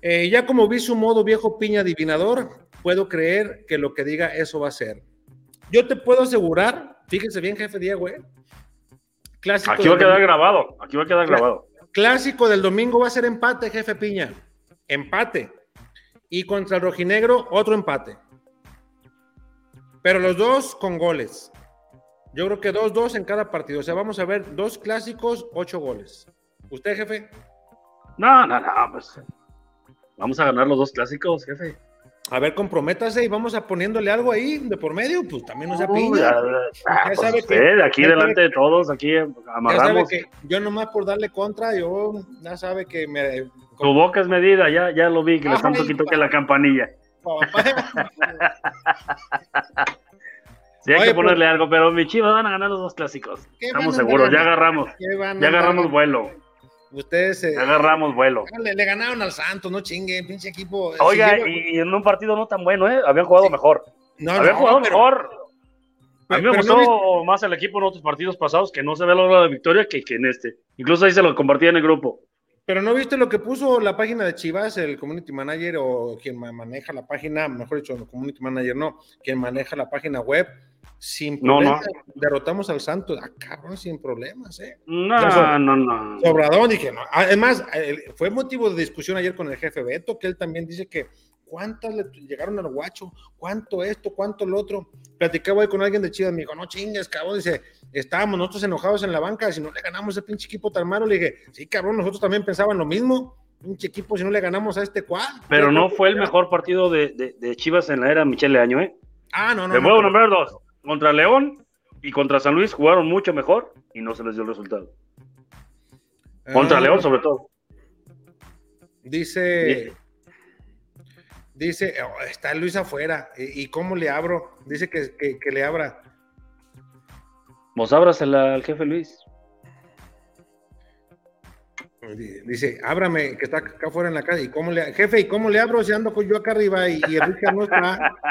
Eh, ya como vi su modo viejo piña adivinador, puedo creer que lo que diga eso va a ser. Yo te puedo asegurar, fíjense bien, jefe Diego, ¿eh? Clásico Aquí va a quedar grabado. Aquí va a quedar grabado. Clásico del domingo va a ser empate, jefe Piña. Empate. Y contra el rojinegro, otro empate. Pero los dos con goles. Yo creo que 2-2 en cada partido. O sea, vamos a ver dos clásicos, ocho goles. ¿Usted, jefe? No, no, no, pues. Vamos a ganar los dos clásicos, jefe. A ver, comprométase y vamos a poniéndole algo ahí de por medio. Pues también no Uy, piña. ya, ah, Ya pues sabe usted, que- aquí ya sabe delante de todos, aquí Ya sabe amarramos. que yo nomás por darle contra, yo ya sabe que me... Tu boca es medida, ya, ya lo vi, que le están toquito que la campanilla. Sí, hay Oye, que ponerle algo, pero mi chivas van a ganar los dos clásicos. ¿Qué Estamos seguros, ya agarramos, ¿Qué van a ya agarramos vuelo, Ustedes eh, agarramos vuelo. le, le ganaron al Santos, no chinguen, pinche equipo. Oiga, Si y, y en un partido no tan bueno, ¿eh? Habían jugado mejor. no, Habían no, jugado pero- mejor. A mí me gustó no más el equipo en otros partidos pasados que no se ve la hora de victoria que, que en este. Incluso ahí se lo compartí en el grupo. Pero no viste lo que puso la página de Chivas, el community manager o quien ma- maneja la página, mejor dicho, el community manager no, quien maneja la página web, sin No, no. problemas. Derrotamos al Santos, ah, cabrón, sin problemas, ¿eh? No, no, no. Sobradón, dije, no. Además, fue motivo de discusión ayer con el jefe Beto, que él también dice que ¿cuántas le llegaron al guacho? ¿Cuánto esto? ¿Cuánto lo otro? Platicaba hoy con alguien de Chivas, me dijo, no chingues, cabrón, dice, estábamos nosotros enojados en la banca, si no le ganamos a ese pinche equipo tan malo, le dije, sí, cabrón, nosotros también pensaban lo mismo, pinche equipo, si no le ganamos a este cual. Pero no fue el mejor partido de, de- de Chivas en la era Michele Año, ¿eh? Ah, no, no. Te no, puedo pero- nombrar dos. Contra León y contra San Luis jugaron mucho mejor y no se les dio el resultado. Contra Ah, León, sobre todo. Dice, dice, oh, está Luis afuera, ¿y cómo le abro? Dice que, que- que le abra. Vos ábrasela al jefe Luis. Dice, ábrame, que está acá afuera en la casa. ¿Y cómo le, jefe, ¿y cómo le abro si ando con yo acá arriba y, y el Richard no está?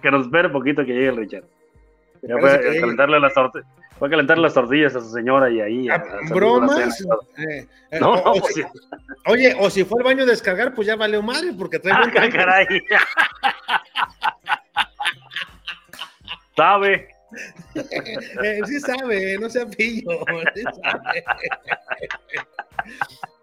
Que nos espere poquito que llegue el Richard. Ya que a calentarle tortillas. Fue a calentarle las tortillas a su señora y ahí. a- a salir de la ¿Bromas? cena. Eh, eh, No, o- no, o pues si-. Oye, o si fue al baño a descargar, pues ya valió madre, porque trae Ah, buen caray. Sabe. Eh, sí sabe, no sea pillo. sí sabe.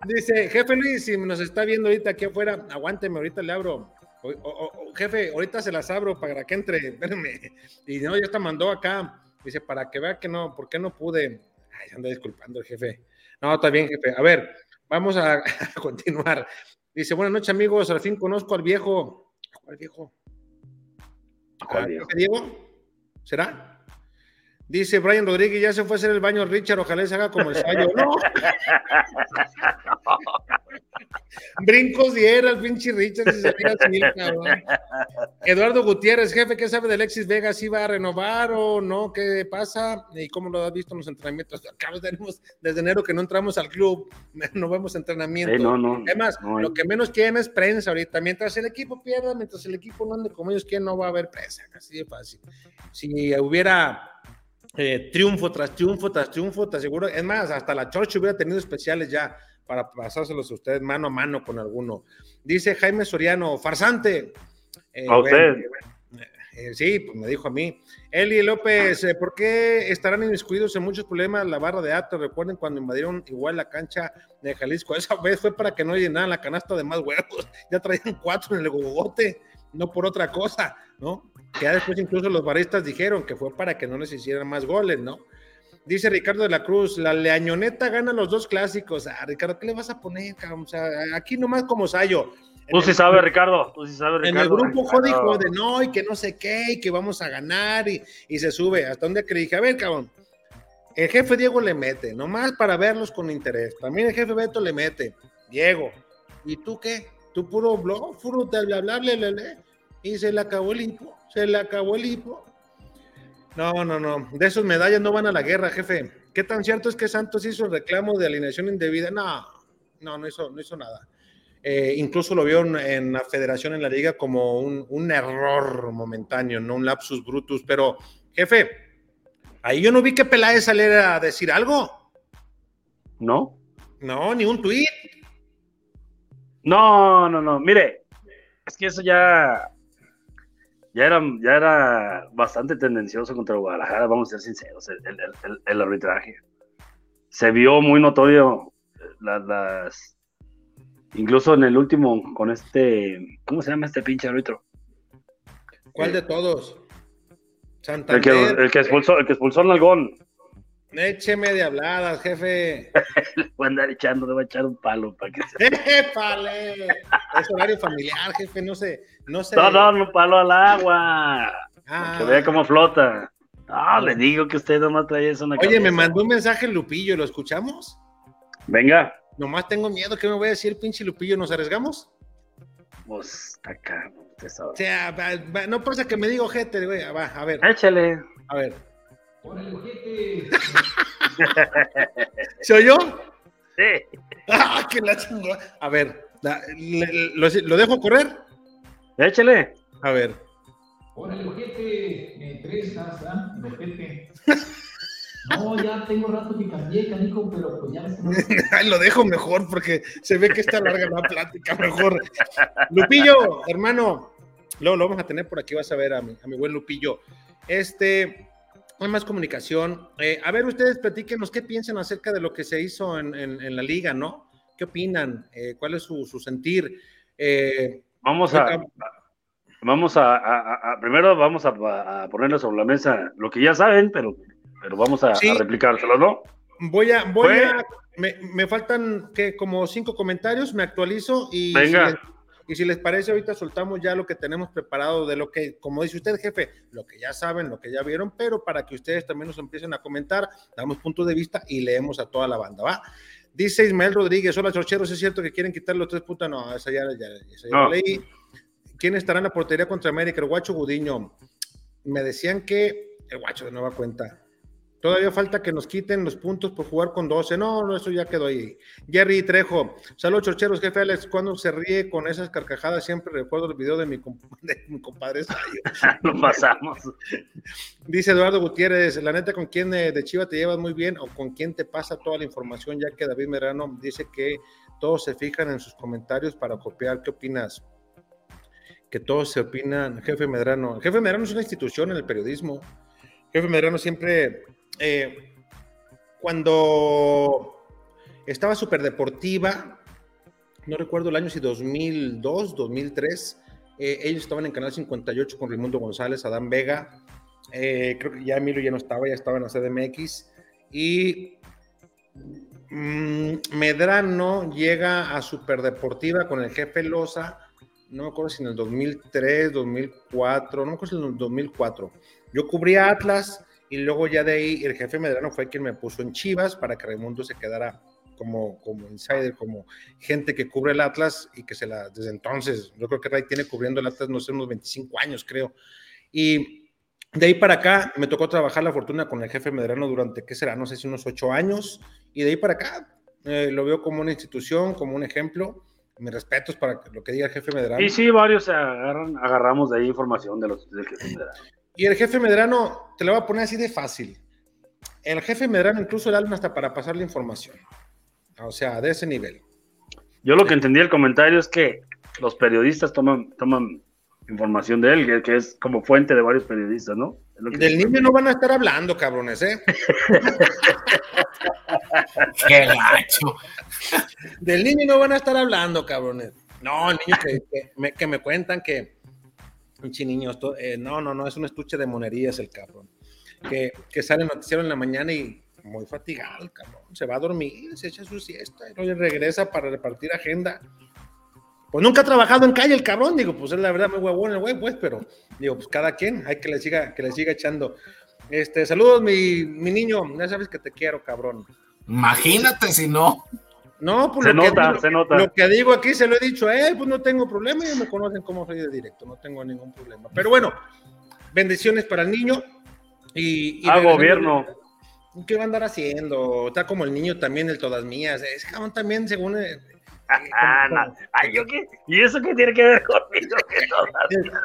Dice, jefe Luis, si nos está viendo ahorita aquí afuera, aguánteme, ahorita le abro. O- o- o- jefe, ahorita se las abro para que entre, espérame. Y no, ya está mandó acá. Dice, para que vea que no, ¿por qué no pude? Ay, anda disculpando el jefe. No, está bien, jefe. A ver, vamos a, a continuar. Dice, buenas noches, amigos. Al fin conozco al viejo. ¿Cuál viejo? ¿Cuál ¿Ah, viejo? Diego? ¿Será? Dice Brian Rodríguez, ya se fue a hacer el baño Richard, ojalá se haga como el Sayo. No. Brincos y era el pinche Richard si se así, cabrón. Eduardo Gutiérrez, jefe, ¿qué sabe de Alexis Vega? ¿Si va a renovar o no? ¿Qué pasa? ¿Y cómo lo has visto en los entrenamientos? Acá tenemos desde enero que no entramos al club, no vemos entrenamiento. Sí, no, no, Además, no lo que menos quieren es prensa ahorita. Mientras el equipo pierda, mientras el equipo no ande como ellos quieren, no va a haber prensa. Así de fácil. Si hubiera eh, triunfo tras triunfo tras triunfo, te aseguro. Es más, hasta la Church hubiera tenido especiales ya para pasárselos a ustedes mano a mano con alguno. Dice Jaime Soriano, farsante. Eh, A usted. eh, sí, pues me dijo a mí. Eli López, eh, ¿por qué estarán inmiscuidos en muchos problemas la barra de Atos? Recuerden cuando invadieron igual la cancha de Jalisco. Esa vez fue para que no llenaran la canasta de más huevos. Ya traían cuatro en el gogote, no por otra cosa, ¿no? Que ya después incluso los baristas dijeron que fue para que no les hicieran más goles, ¿no? Dice Ricardo de la Cruz, la Leañoneta gana los dos clásicos. Ah, Ricardo, ¿qué le vas a poner, cabrón? O sea, aquí nomás como Sayo. Tú sí sabes, Ricardo. Tú sí sabes, En Ricardo. el grupo Claro. jode, no, y que no sé qué, y que vamos a ganar, y, y se sube. Hasta donde que dije, a ver, cabrón, el jefe Diego le mete, nomás para verlos con interés. También el jefe Beto le mete, Diego. ¿Y tú qué? Tú puro blog, puro bla, bla, bla, bla, bla, bla, y se le acabó el hipo, se le acabó el hipo. No, no, no, de esos medallas no van a la guerra, jefe. ¿Qué tan cierto es que Santos hizo el reclamo de alineación indebida? No, no, no hizo, no hizo nada. Eh, incluso lo vio en, en la federación, en la liga, como un, un error momentáneo, no un lapsus brutus. Pero, jefe, ahí yo no vi que Peláez saliera a decir algo. ¿No? No, ni un tuit. No, no, no. Mire, es que eso ya. Ya era, ya era bastante tendencioso contra Guadalajara, vamos a ser sinceros, el, el- el- el arbitraje. Se vio muy notorio eh, la- las. Incluso en el último, con este. ¿Cómo se llama este pinche árbitro? ¿Cuál Eh, de todos? El que, Santander. el que expulsó, el que expulsó al Nalgón. Écheme de habladas, jefe. Le voy a andar echando, le voy a echar un palo para que se. ¡Épale! Es horario familiar, jefe, no sé. No sé. No, no, un palo al agua. Ah. Que vea cómo flota. No, le digo que usted nomás trae eso en la Oye, me mandó un mensaje Lupillo, ¿lo escuchamos? Venga. Nomás tengo miedo, ¿qué me voy a decir, pinche Lupillo? ¿Nos arriesgamos? Pues acá, usted sabe. O sea, va- va- no pasa que me diga ojete, güey. Va, a ver, Échale. a ver. ¿Se oyó? Sí. ¡Ah, que la chingó! A ver, la- le- lo, ¿lo dejo correr? Échale. A ver. Órale, ojete, me prestas, ¿ah? El ojete. No, ya tengo rato que cambié, canico, pero pues ya ves que lo dejo mejor porque se ve que está larga la plática, mejor. Lupillo, hermano, luego lo vamos a tener por aquí, vas a ver a mi, a mi buen Lupillo. Este, hay más comunicación. Eh, a ver, ustedes platíquenos qué piensan acerca de lo que se hizo en, en- en la liga, ¿no? ¿Qué opinan? Eh, ¿Cuál es su, su sentir? Eh, Vamos a, vamos a, a- a- primero vamos a, a ponerle sobre la mesa lo que ya saben, pero, pero vamos a, Sí. replicárselo, ¿no? voy a, voy Fue- a, me, me faltan que como cinco comentarios, me actualizo y Venga. Si les, y si les parece, ahorita soltamos ya lo que tenemos preparado de lo que, como dice usted, jefe, lo que ya saben, lo que ya vieron, pero para que ustedes también nos empiecen a comentar, damos puntos de vista y leemos a toda la banda, ¿va? Dice Ismael Rodríguez, hola chorcheros, ¿es cierto que quieren quitar los tres puntos? No, esa ya, ya, esa ya No. la leí. ¿Quién estará en la portería contra América? El Guacho Gudiño. Me decían que el Guacho de nueva cuenta. Todavía falta que nos quiten los puntos por jugar con 12. No, no, eso ya quedó ahí. Jerry Trejo. Saludos, chorcheros. Jefe Alex, cuando se ríe con esas carcajadas, siempre recuerdo el video de mi, comp- de mi compadre Sayo. Lo pasamos. Dice Eduardo Gutiérrez, la neta, ¿con quién de Chiva te llevas muy bien o con quién te pasa toda la información? Ya que David Merano dice que todos se fijan en sus comentarios para copiar. ¿Qué opinas? Que todos se opinan. Jefe Medrano. Jefe Medrano es una institución en el periodismo. Jefe Medrano siempre, eh, cuando estaba súper deportiva, no recuerdo el año si 2002, 2003, eh, ellos estaban en Canal 58 con Raimundo González, Adán Vega, eh, creo que ya Emilio ya no estaba, ya estaba en la CDMX, y mm, Medrano llega a Superdeportiva con el jefe Loza, no me acuerdo si en el 2003, 2004, no me acuerdo si en el 2004. Yo cubría Atlas y luego ya de ahí el jefe Medrano fue quien me puso en Chivas para que Raimundo se quedara como, como insider, como gente que cubre el Atlas y que se la, desde entonces, yo creo que Ray tiene cubriendo el Atlas, no sé, unos 25 años creo. Y de ahí para acá me tocó trabajar la fortuna con el jefe Medrano durante, ¿qué será? No sé si unos ocho años. Y de ahí para acá eh, lo veo como una institución, como un ejemplo. Mis respetos para lo que diga el jefe Medrano. Y sí, varios se agarran, agarramos de ahí información de los del jefe Medrano. Y el jefe Medrano, te lo voy a poner así de fácil. El jefe Medrano incluso le hablan hasta para pasar la información. O sea, de ese nivel. Yo lo que entendí del comentario es que los periodistas toman, toman información de él, que, es como fuente de varios periodistas, ¿no? Es lo que- Del niño no van a estar hablando, cabrones, ¿eh? Qué gacho. Del niño no van a estar hablando, cabrones. No, el niño que, que me, que me cuentan que. Pinche niño, esto- eh, no, no, no, es un estuche de monerías el cabrón. Que, que sale noticiero en la mañana y muy fatigado el cabrón. Se va a dormir, se echa su siesta y regresa para repartir agenda. Pues nunca ha trabajado en calle el cabrón, digo, pues es la verdad muy huevón el güey, pues, pero digo, pues cada quien, hay que le siga, que le siga echando. Este, saludos, mi, mi niño, ya sabes que te quiero, cabrón. Imagínate si no. No, pues Se lo, que nota, digo, se nota. lo que digo aquí se lo he dicho a él, pues no tengo problema, ellos me conocen como soy de directo, no tengo ningún problema. Pero bueno, bendiciones para el niño y... y Ah, gobierno. ¿Qué va a andar haciendo? Está como el niño también, el todas mías. Es cabrón también, según... eh, Ah, no. Ay, ¿yo qué? ¿Y eso qué tiene que ver conmigo? Que todas-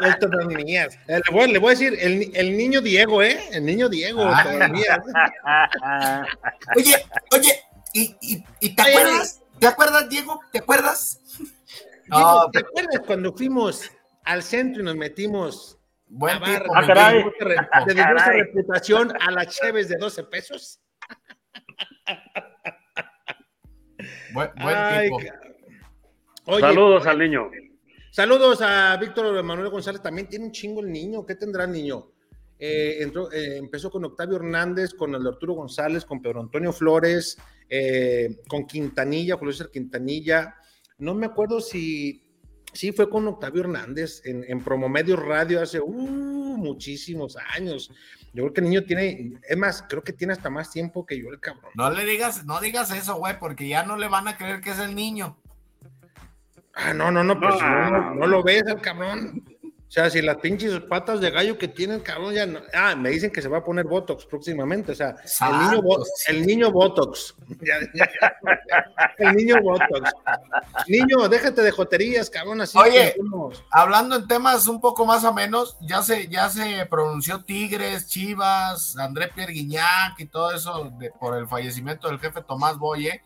el, el todas mías. Eh, Le voy, le voy a decir, el, el niño Diego, ¿eh? El niño Diego, Ah. todas mías. Oye, oye, ¿y, y, y te Oye. acuerdas? ¿Te acuerdas, Diego? ¿Te acuerdas? Diego, ¿te acuerdas cuando fuimos al centro y nos metimos buen a bar tipo, Ah, caray. De de Caray. reputación a las cheves de 12 pesos? Buen, buen Ay, tipo. Oye, Saludos al niño. saludos a Víctor Manuel González. También tiene un chingo el niño. ¿Qué tendrá el niño? Eh, entró- eh, empezó con Octavio Hernández, con el Arturo González, con Pedro Antonio Flores, eh, con Quintanilla, Julio César Quintanilla. No me acuerdo si, sí fue con Octavio Hernández en, en Promomedio Radio hace uh, muchísimos años. Yo creo que el niño tiene, es más, creo que tiene hasta más tiempo que yo el cabrón. No le digas, no digas eso, güey, porque ya no le van a creer que es el niño. Ah, no, no, no, pues No. no, no lo ves al cabrón. O sea, si las pinches patas de gallo que tiene el cabrón ya no. Ah, me dicen que se va a poner Botox próximamente. O sea, el niño, el Botox. Ya, ya, ya. El niño Botox. Niño, déjate de joterías, cabrón. Así Oye. Hablando en temas un poco más o menos, ya se, ya se pronunció Tigres, Chivas, André Pierre Guiñac y todo eso de- por el fallecimiento del jefe Tomás Boye.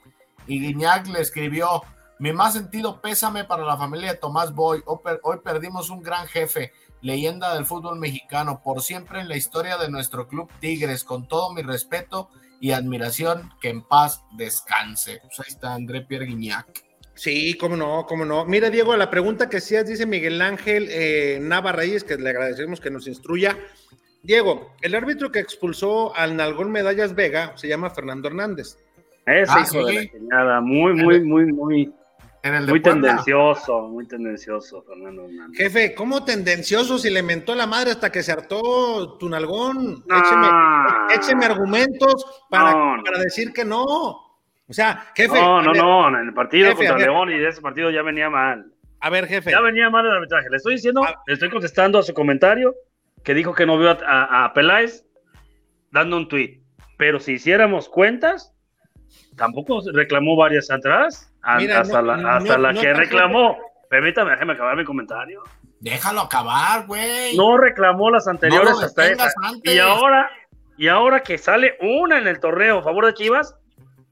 Y Guiñac le escribió: Mi más sentido pésame para la familia de Tomás Boy. Hoy, per- hoy perdimos un gran jefe, leyenda del fútbol mexicano, por siempre en la historia de nuestro club Tigres. Con todo mi respeto y admiración, que en paz descanse. Pues ahí está André Pierre Guiñac. Sí, cómo no, cómo no. Mira, Diego, la pregunta que hacías, dice Miguel Ángel eh, Nava Reyes, que le agradecemos que nos instruya. Diego, el árbitro que expulsó al Nalgón Medallas Vega se llama Fernando Hernández. Ese Ah, hijo de la muy, muy, muy, muy, En el de muy Puebla. tendencioso, muy tendencioso, Fernando Hernández. Jefe, ¿cómo tendencioso si le mentó la madre hasta que se hartó tu nalgón? No. Écheme, écheme argumentos para, No, no. para decir que no. O sea, jefe. No, no, ver, no, en el partido Jefe, contra. León y de ese partido ya venía mal. A ver, jefe. Ya venía mal el arbitraje. Le estoy diciendo, le estoy contestando a su comentario que dijo que no vio a, a- a Peláez dando un tuit. Pero si hiciéramos cuentas, tampoco reclamó varias atrás. Mira, hasta no- la, hasta no- la no que reclamó. Permítame, déjeme acabar mi comentario. Déjalo acabar, güey. No reclamó las anteriores hasta esa. antes. Y ahora, y ahora que sale una en el torneo a favor de Chivas,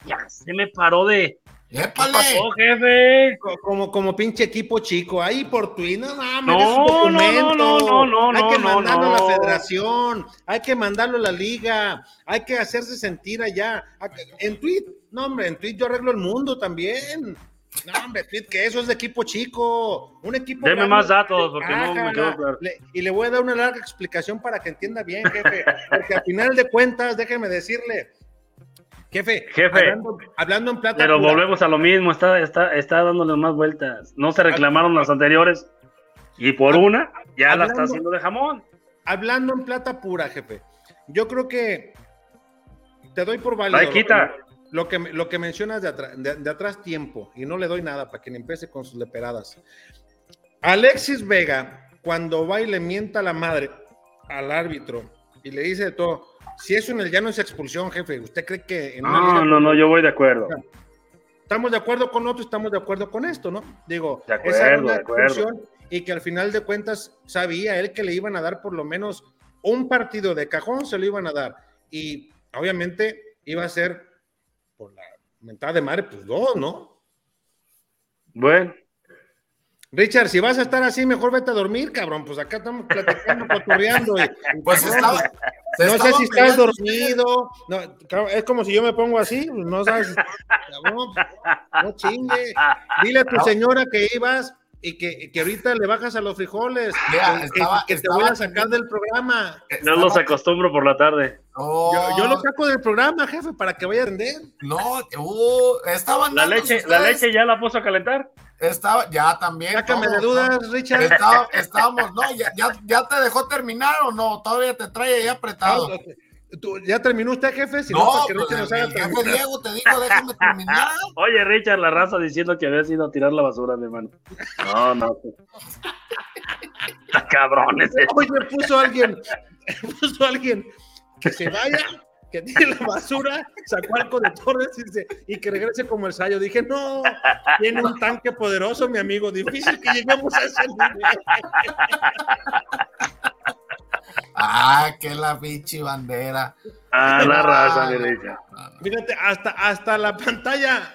ya se me paró de. ¿Qué ¡Épale! pasó, jefe? Co- Como, como pinche equipo chico, ahí por Twitter, no mames, No, no, no, documento. no, no, no, hay que no, mandarlo a la federación, hay que mandarlo a la liga, hay que hacerse sentir allá. En tweet, no hombre, en tweet yo arreglo el mundo también. No hombre, tweet, que eso es de equipo chico, un equipo Deme grande, más datos, porque no Ajá, me quedó claro. le- y le voy a dar una larga explicación para que entienda bien, jefe, porque al final de cuentas, déjeme decirle, jefe, Jefe. hablando, hablando en plata Pero pura, volvemos a lo mismo, está, está, está dándole más vueltas. No se reclamaron las anteriores y por una ya la está Hablando- haciendo de jamón. hablando en plata pura, jefe, yo creo que te doy por válido. Ahí quita. Lo que, lo que mencionas de, de- de atrás tiempo, y no le doy nada para que ni empiece con sus leperadas. Alexis Vega, cuando va y le mienta la madre al árbitro y le dice de todo, si eso en el llano es expulsión, jefe, ¿usted cree que en No, no, no, yo voy de acuerdo. estamos de acuerdo con otro, estamos de acuerdo con esto, ¿no? Digo, De esa era acuerdo, una de acuerdo. expulsión y que al final de cuentas sabía él que le iban a dar por lo menos un partido de cajón, se lo iban a dar. Y obviamente iba a ser por la mentada de madre, pues dos, ¿no? Bueno, Richard, si vas a estar así, mejor vete a dormir, cabrón. Pues acá estamos platicando, cotorreando. y- Pues cabrón, estaba. se no sé si estás peleando dormido. No, cabrón, es como si yo me pongo así, pues, no sabes. Cabrón, no chingue. Dile a tu señora que ibas y que, que ahorita le bajas a los frijoles. Mira, que, estaba- que te estaba voy a sacar del programa. no Estaba- los acostumbro por la tarde. Yo, yo lo saco del programa, jefe, para que vaya a atender. no, uh, estaban La leche, ustedes- la leche ya la puso a calentar. Estaba, ya también. Sácame de dudas, Richard. Estaba- estábamos, no, ya, ya, ya te dejó terminar o no, todavía te trae ahí apretado. ¿Tú- ¿Ya terminó usted, jefe? Si no, No, para que pues, nos haga jefe terminar. Diego te dijo, déjame terminar. Oye, Richard, la raza diciendo que había ido a tirar la basura, mi hermano. No, no. Está cabrón ese. Hoy me puso alguien, puso alguien que se vaya, que tire la basura, sacó algo de Torres y, que regrese como el Sayo. Dije, no, tiene un tanque poderoso, mi amigo. Difícil que lleguemos a ese nivel. Ah, que la pinche bandera. Ah, la raza, mi Richard. Fíjate, hasta, hasta la pantalla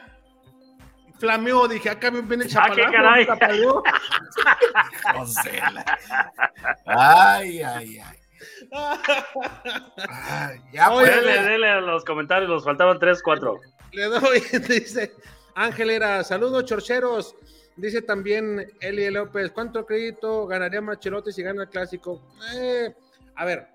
flameó. Dije, acá me viene el Ah, qué chapalazo, caray. Ay, ay, ay. Ay, ya Oye, pues, Dele, dele a los comentarios, nos faltaban tres, cuatro. Le doy, dice Ángel era, saludos chorcheros. Dice también Eli López, ¿cuánto crédito ganaría Marchelote si gana el clásico? Eh, a ver,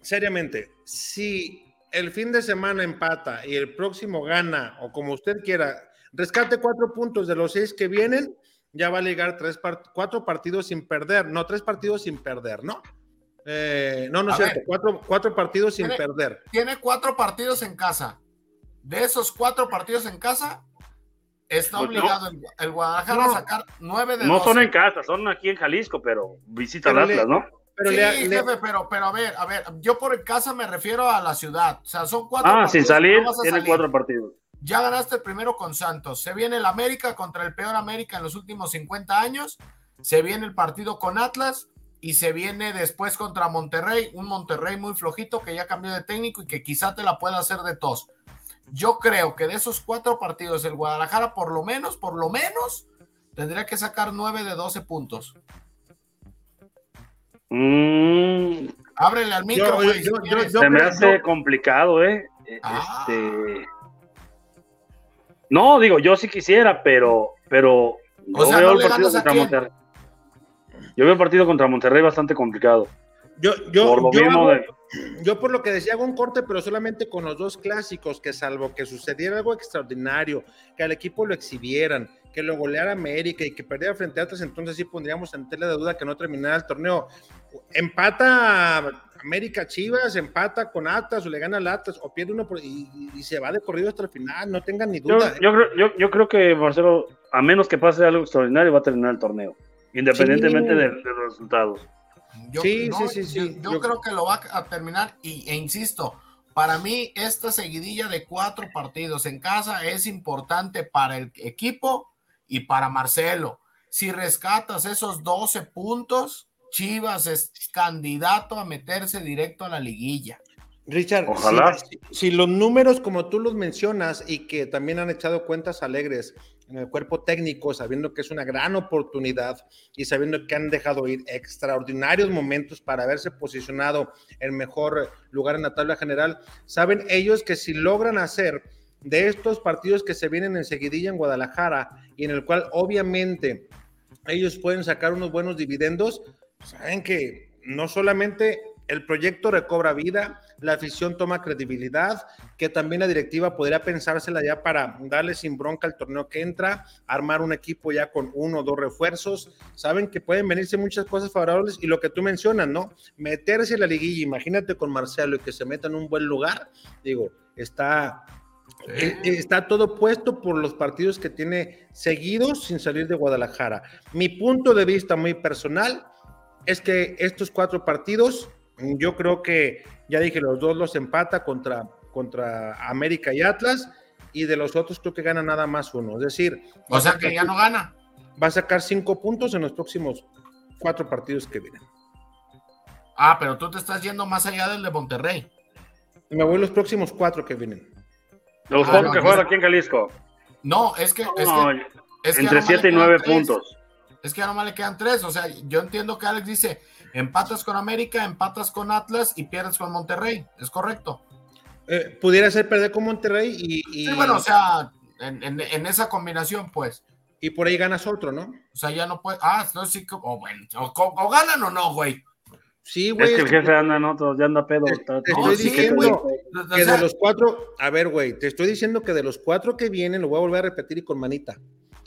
seriamente, si el fin de semana empata y el próximo gana, o como usted quiera, rescate cuatro puntos de los seis que vienen, ya va a llegar tres part- cuatro partidos sin perder, no, tres partidos sin perder, ¿no? Eh, no, no es cierto, cuatro, cuatro partidos sin Tiene- perder. tiene cuatro partidos en casa. De esos cuatro partidos en casa, está Pues no. obligado el, el Guadalajara a sacar nueve de No son 12. en casa, son aquí en Jalisco, pero visita Pero al Atlas, le- ¿no? Pero sí, le- le- jefe, pero, pero a ver, a ver, yo por en casa me refiero a la ciudad. O sea, son cuatro Ah, partidos sin que salir, no tiene salir. cuatro partidos. Ya ganaste el primero con Santos. Se viene el América contra el peor América en los últimos 50 años. Se viene el partido con Atlas y se viene después contra Monterrey, un Monterrey muy flojito que ya cambió de técnico y que quizá te la pueda hacer de tos. Yo creo que de esos cuatro partidos el Guadalajara por lo menos, por lo menos, tendría que sacar nueve de 12 puntos. Mm, Ábrele al micro, Yo- güey. yo- si yo- quieres. yo- se me creo- hace complicado, ¿eh? Eh, Ah. Este, No, digo, yo sí quisiera, pero, pero O yo sea, veo ¿no el partido contra? Monterrey. Yo veo el partido contra Monterrey bastante complicado. Yo, yo, por lo yo, mismo hago- de- yo por lo que decía hago un corte, pero solamente con los dos clásicos, que salvo que sucediera algo extraordinario, que al equipo lo exhibieran, que lo goleara América y que perdiera frente a Atlas, entonces sí pondríamos en tela de duda que no terminara el torneo. Empata América Chivas, empata con Atlas o le gana al Atlas o pierde uno por- y, y se va de corrido hasta el final, no tengan ni Yo, duda. ¿eh? yo creo, yo, yo creo que Marcelo, a menos que pase algo extraordinario, va a terminar el torneo, independientemente Sí. de, de los resultados. Yo, Sí, no, sí, sí, sí. Yo, yo Yo- creo que lo va a terminar y, e insisto, para mí esta seguidilla de cuatro partidos en casa es importante para el equipo y para Marcelo. Si rescatas esos 12 puntos, Chivas es candidato a meterse directo a la liguilla. Richard, Ojalá. Si, si- si los números como tú los mencionas y que también han echado cuentas alegres en el cuerpo técnico, sabiendo que es una gran oportunidad y sabiendo que han dejado ir extraordinarios momentos para haberse posicionado en mejor lugar en la tabla general, saben ellos que si logran hacer de estos partidos que se vienen enseguidilla en Guadalajara y en el cual obviamente ellos pueden sacar unos buenos dividendos, saben que no solamente el proyecto recobra vida, la afición toma credibilidad, que también la directiva podría pensársela ya para darle sin bronca al torneo que entra, armar un equipo ya con uno o dos refuerzos. Saben que pueden venirse muchas cosas favorables y lo que tú mencionas, ¿no? Meterse en la liguilla, imagínate con Marcelo y que se meta en un buen lugar, digo, está eh, eh, Está todo puesto por los partidos que tiene seguidos sin salir de Guadalajara. Mi punto de vista muy personal es que estos cuatro partidos, yo creo que, ya dije, los dos los empata contra, contra América y Atlas, y de los otros creo que gana nada más uno. Es decir, O sea que ya no gana. va a sacar cinco puntos en los próximos cuatro partidos que vienen. Ah, pero tú te estás yendo más allá del de Monterrey. Me voy los próximos cuatro que vienen. Los Ah, cuatro no, que juegan aquí en Jalisco. No, es que, es No, que, es que entre ya nomás 7 y le quedan 9 tres. puntos. Es que ya nomás le quedan tres. O sea, yo entiendo que Alex dice: empatas con América, empatas con Atlas y pierdes con Monterrey. ¿Es correcto? Eh, pudiera ser perder con Monterrey y, y, Sí, bueno, o sea, en, en- en esa combinación, pues. y por ahí ganas otro, ¿no? O sea, ya no puede. Ah, entonces sí, que- o bueno, o, o ganan o no, güey. Sí, Es güey. que el es que- jefe anda en otro, ya anda pedo. Te- está- te No, estoy sí, diciendo que de los cuatro, a ver, güey, te estoy diciendo que de los cuatro que vienen, lo voy a volver a repetir y con manita.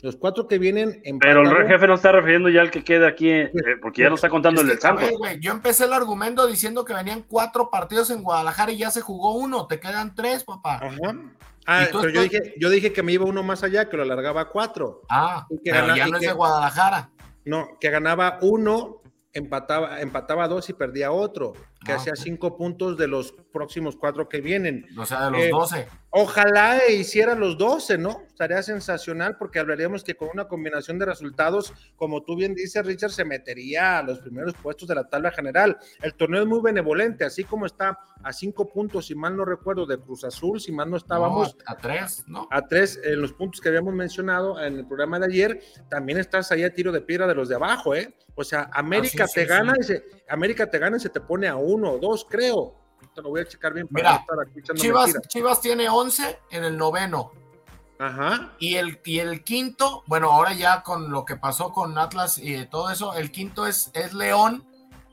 Los cuatro que vienen en Pero el jefe no está refiriendo ya al que queda aquí, eh, porque ya no está contando el del Santos. yo empecé el argumento diciendo que venían cuatro partidos en Guadalajara y ya se jugó uno. Te quedan tres, papá. Ajá. Ah, ¿Y tú pero yo dije, yo dije que me iba uno más allá, que lo alargaba a cuatro. Ah, Y que pero ya y no es que- de Guadalajara. No, que ganaba uno, empataba, empataba dos y perdía otro, que Ah, ok. cinco puntos de los próximos cuatro que vienen. O sea, de los Eh, 12. Ojalá hiciera los 12, ¿no? Estaría sensacional porque hablaríamos que con una combinación de resultados, como tú bien dices, Richard, se metería a los primeros puestos de la tabla general. El torneo es muy benevolente, así como está a cinco puntos, si mal no recuerdo, de Cruz Azul, si mal no estábamos No, a, a tres, ¿no? a tres en los puntos que habíamos mencionado en el programa de ayer, también estás ahí a tiro de piedra de los de abajo, ¿eh? O sea, América Ah, sí, te sí, gana sí. y se, América te gana y se te pone a uno o dos, creo. Te lo voy a checar bien para Mira, no estar aquí echando Chivas, mentiras. Chivas tiene 11 en el noveno. Ajá. Y el, y el quinto, bueno, ahora ya con lo que pasó con Atlas y todo eso, el quinto es, es León,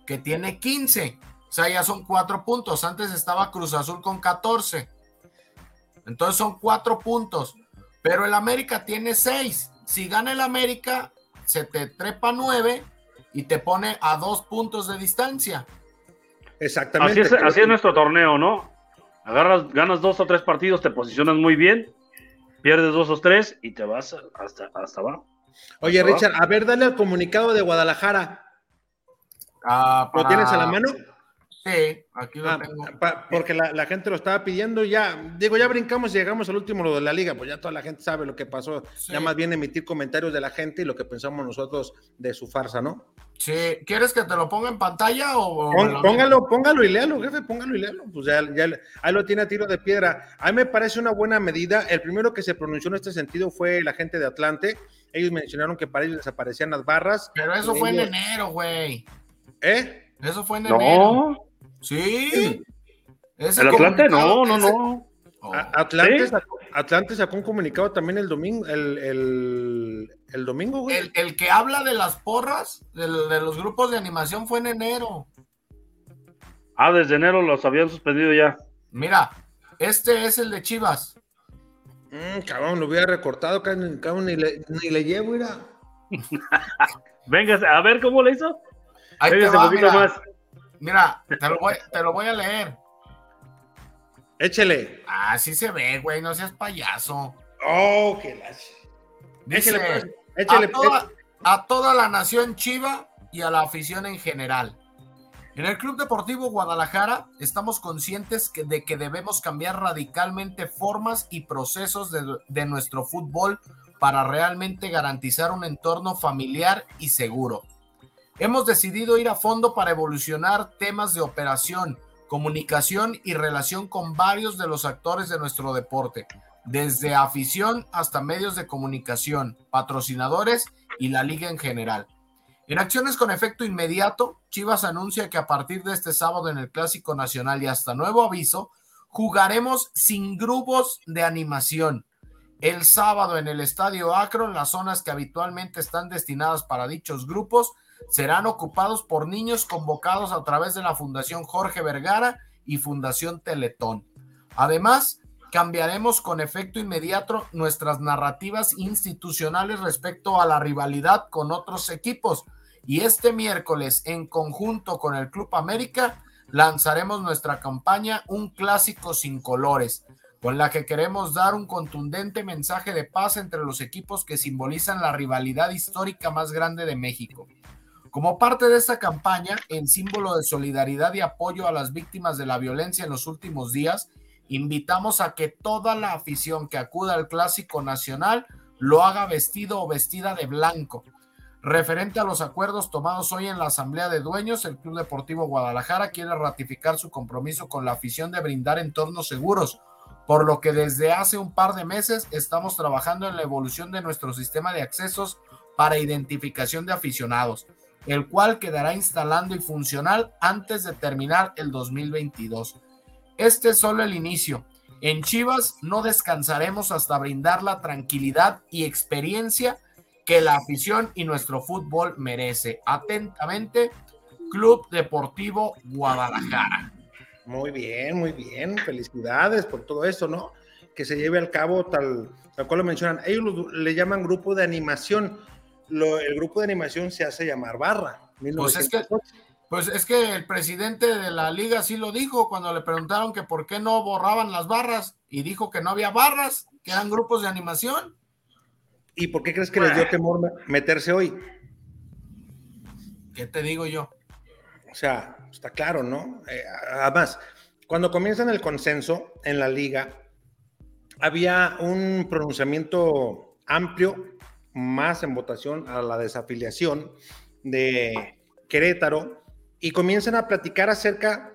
que tiene 15. O sea, ya son cuatro puntos. Antes estaba Cruz Azul con 14. Entonces son cuatro puntos. Pero el América tiene seis. Si gana el América, se te trepa nueve y te pone a dos puntos de distancia. Exactamente. Así es, así nuestro torneo, ¿no? Agarras, ganas dos o tres partidos, te posicionas muy bien, pierdes dos o tres y te vas hasta, hasta abajo. Oye, Hasta Richard, a ver, dale al comunicado de Guadalajara. Ah, ¿Lo tienes a la mano? Sí, aquí lo Ah, tengo. pa- porque la, la gente lo estaba pidiendo ya. Digo, ya brincamos y llegamos al último lo de la liga, pues ya toda la gente sabe lo que pasó. Sí. Ya más bien emitir comentarios de la gente y lo que pensamos nosotros de su farsa, ¿no? Sí, ¿quieres que te lo ponga en pantalla o, Pon- póngalo, póngalo y léalo, jefe, póngalo y léalo. Pues ya, ya ahí lo tiene a tiro de piedra. A mí me parece una buena medida. El primero que se pronunció en este sentido fue la gente de Atlante. Ellos mencionaron que para ellos desaparecían las barras. Pero eso fue en enero, güey. ¿Eh? Eso fue en enero. No, Sí. Ese el Atlante no, no, no. Oh, Atlante, ¿Sí? sacó, Atlante sacó un comunicado también el domingo, el, el, el domingo, güey. El, el que habla de las porras, de, de los grupos de animación, fue en enero. Ah, desde enero los habían suspendido ya. Mira, este es el de Chivas. Mm, cabrón, lo hubiera recortado, cabrón, cabrón, ni, le, ni le llevo, mira. Venga, a ver cómo le hizo. Ahí te Véngase va, un poquito mira. más. Mira, te lo, voy, te lo voy a leer. Échele. Así se ve, güey, no seas payaso. Oh, que la... Dice, Échele, pues, échele, a, toda, a toda la nación chiva y a la afición en general. En el Club Deportivo Guadalajara estamos conscientes que- de que debemos cambiar radicalmente formas y procesos de, de nuestro fútbol para realmente garantizar un entorno familiar y seguro. Hemos decidido ir a fondo para evolucionar temas de operación, comunicación y relación con varios de los actores de nuestro deporte, desde afición hasta medios de comunicación, patrocinadores y la liga en general. En acciones con efecto inmediato, Chivas anuncia que a partir de este sábado en el Clásico Nacional y hasta nuevo aviso, jugaremos sin grupos de animación. El sábado en el Estadio Akron, las zonas que habitualmente están destinadas para dichos grupos serán ocupados por niños convocados a través de la Fundación Jorge Vergara y Fundación Teletón. Además, cambiaremos con efecto inmediato nuestras narrativas institucionales respecto a la rivalidad con otros equipos. Y este miércoles, en conjunto con el Club América, lanzaremos nuestra campaña Un Clásico sin Colores, con la que queremos dar un contundente mensaje de paz entre los equipos que simbolizan la rivalidad histórica más grande de México. Como parte de esta campaña, en símbolo de solidaridad y apoyo a las víctimas de la violencia en los últimos días, invitamos a que toda la afición que acuda al Clásico Nacional lo haga vestido o vestida de blanco. Referente a los acuerdos tomados hoy en la Asamblea de Dueños, el Club Deportivo Guadalajara quiere ratificar su compromiso con la afición de brindar entornos seguros, por lo que desde hace un par de meses estamos trabajando en la evolución de nuestro sistema de accesos para identificación de aficionados, el cual quedará instalando y funcional antes de terminar el 2022. Este es solo el inicio. En Chivas no descansaremos hasta brindar la tranquilidad y experiencia que la afición y nuestro fútbol merece. Atentamente, Club Deportivo Guadalajara. Muy bien, muy bien. Felicidades por todo esto, ¿no? Que se lleve al cabo tal, tal cual lo mencionan. Ellos lo- le llaman grupo de animación. Lo- el grupo de animación se hace llamar barra. Pues es que, pues es que el presidente de la liga sí lo dijo cuando le preguntaron que por qué no borraban las barras y dijo que no había barras, que eran grupos de animación. ¿Y por qué crees que les dio temor me- meterse hoy? ¿Qué te digo yo? O sea, está claro, ¿no? Eh, además, cuando comienzan el consenso en la liga, había un pronunciamiento amplio, más en votación a la desafiliación de Querétaro, y comienzan a platicar acerca,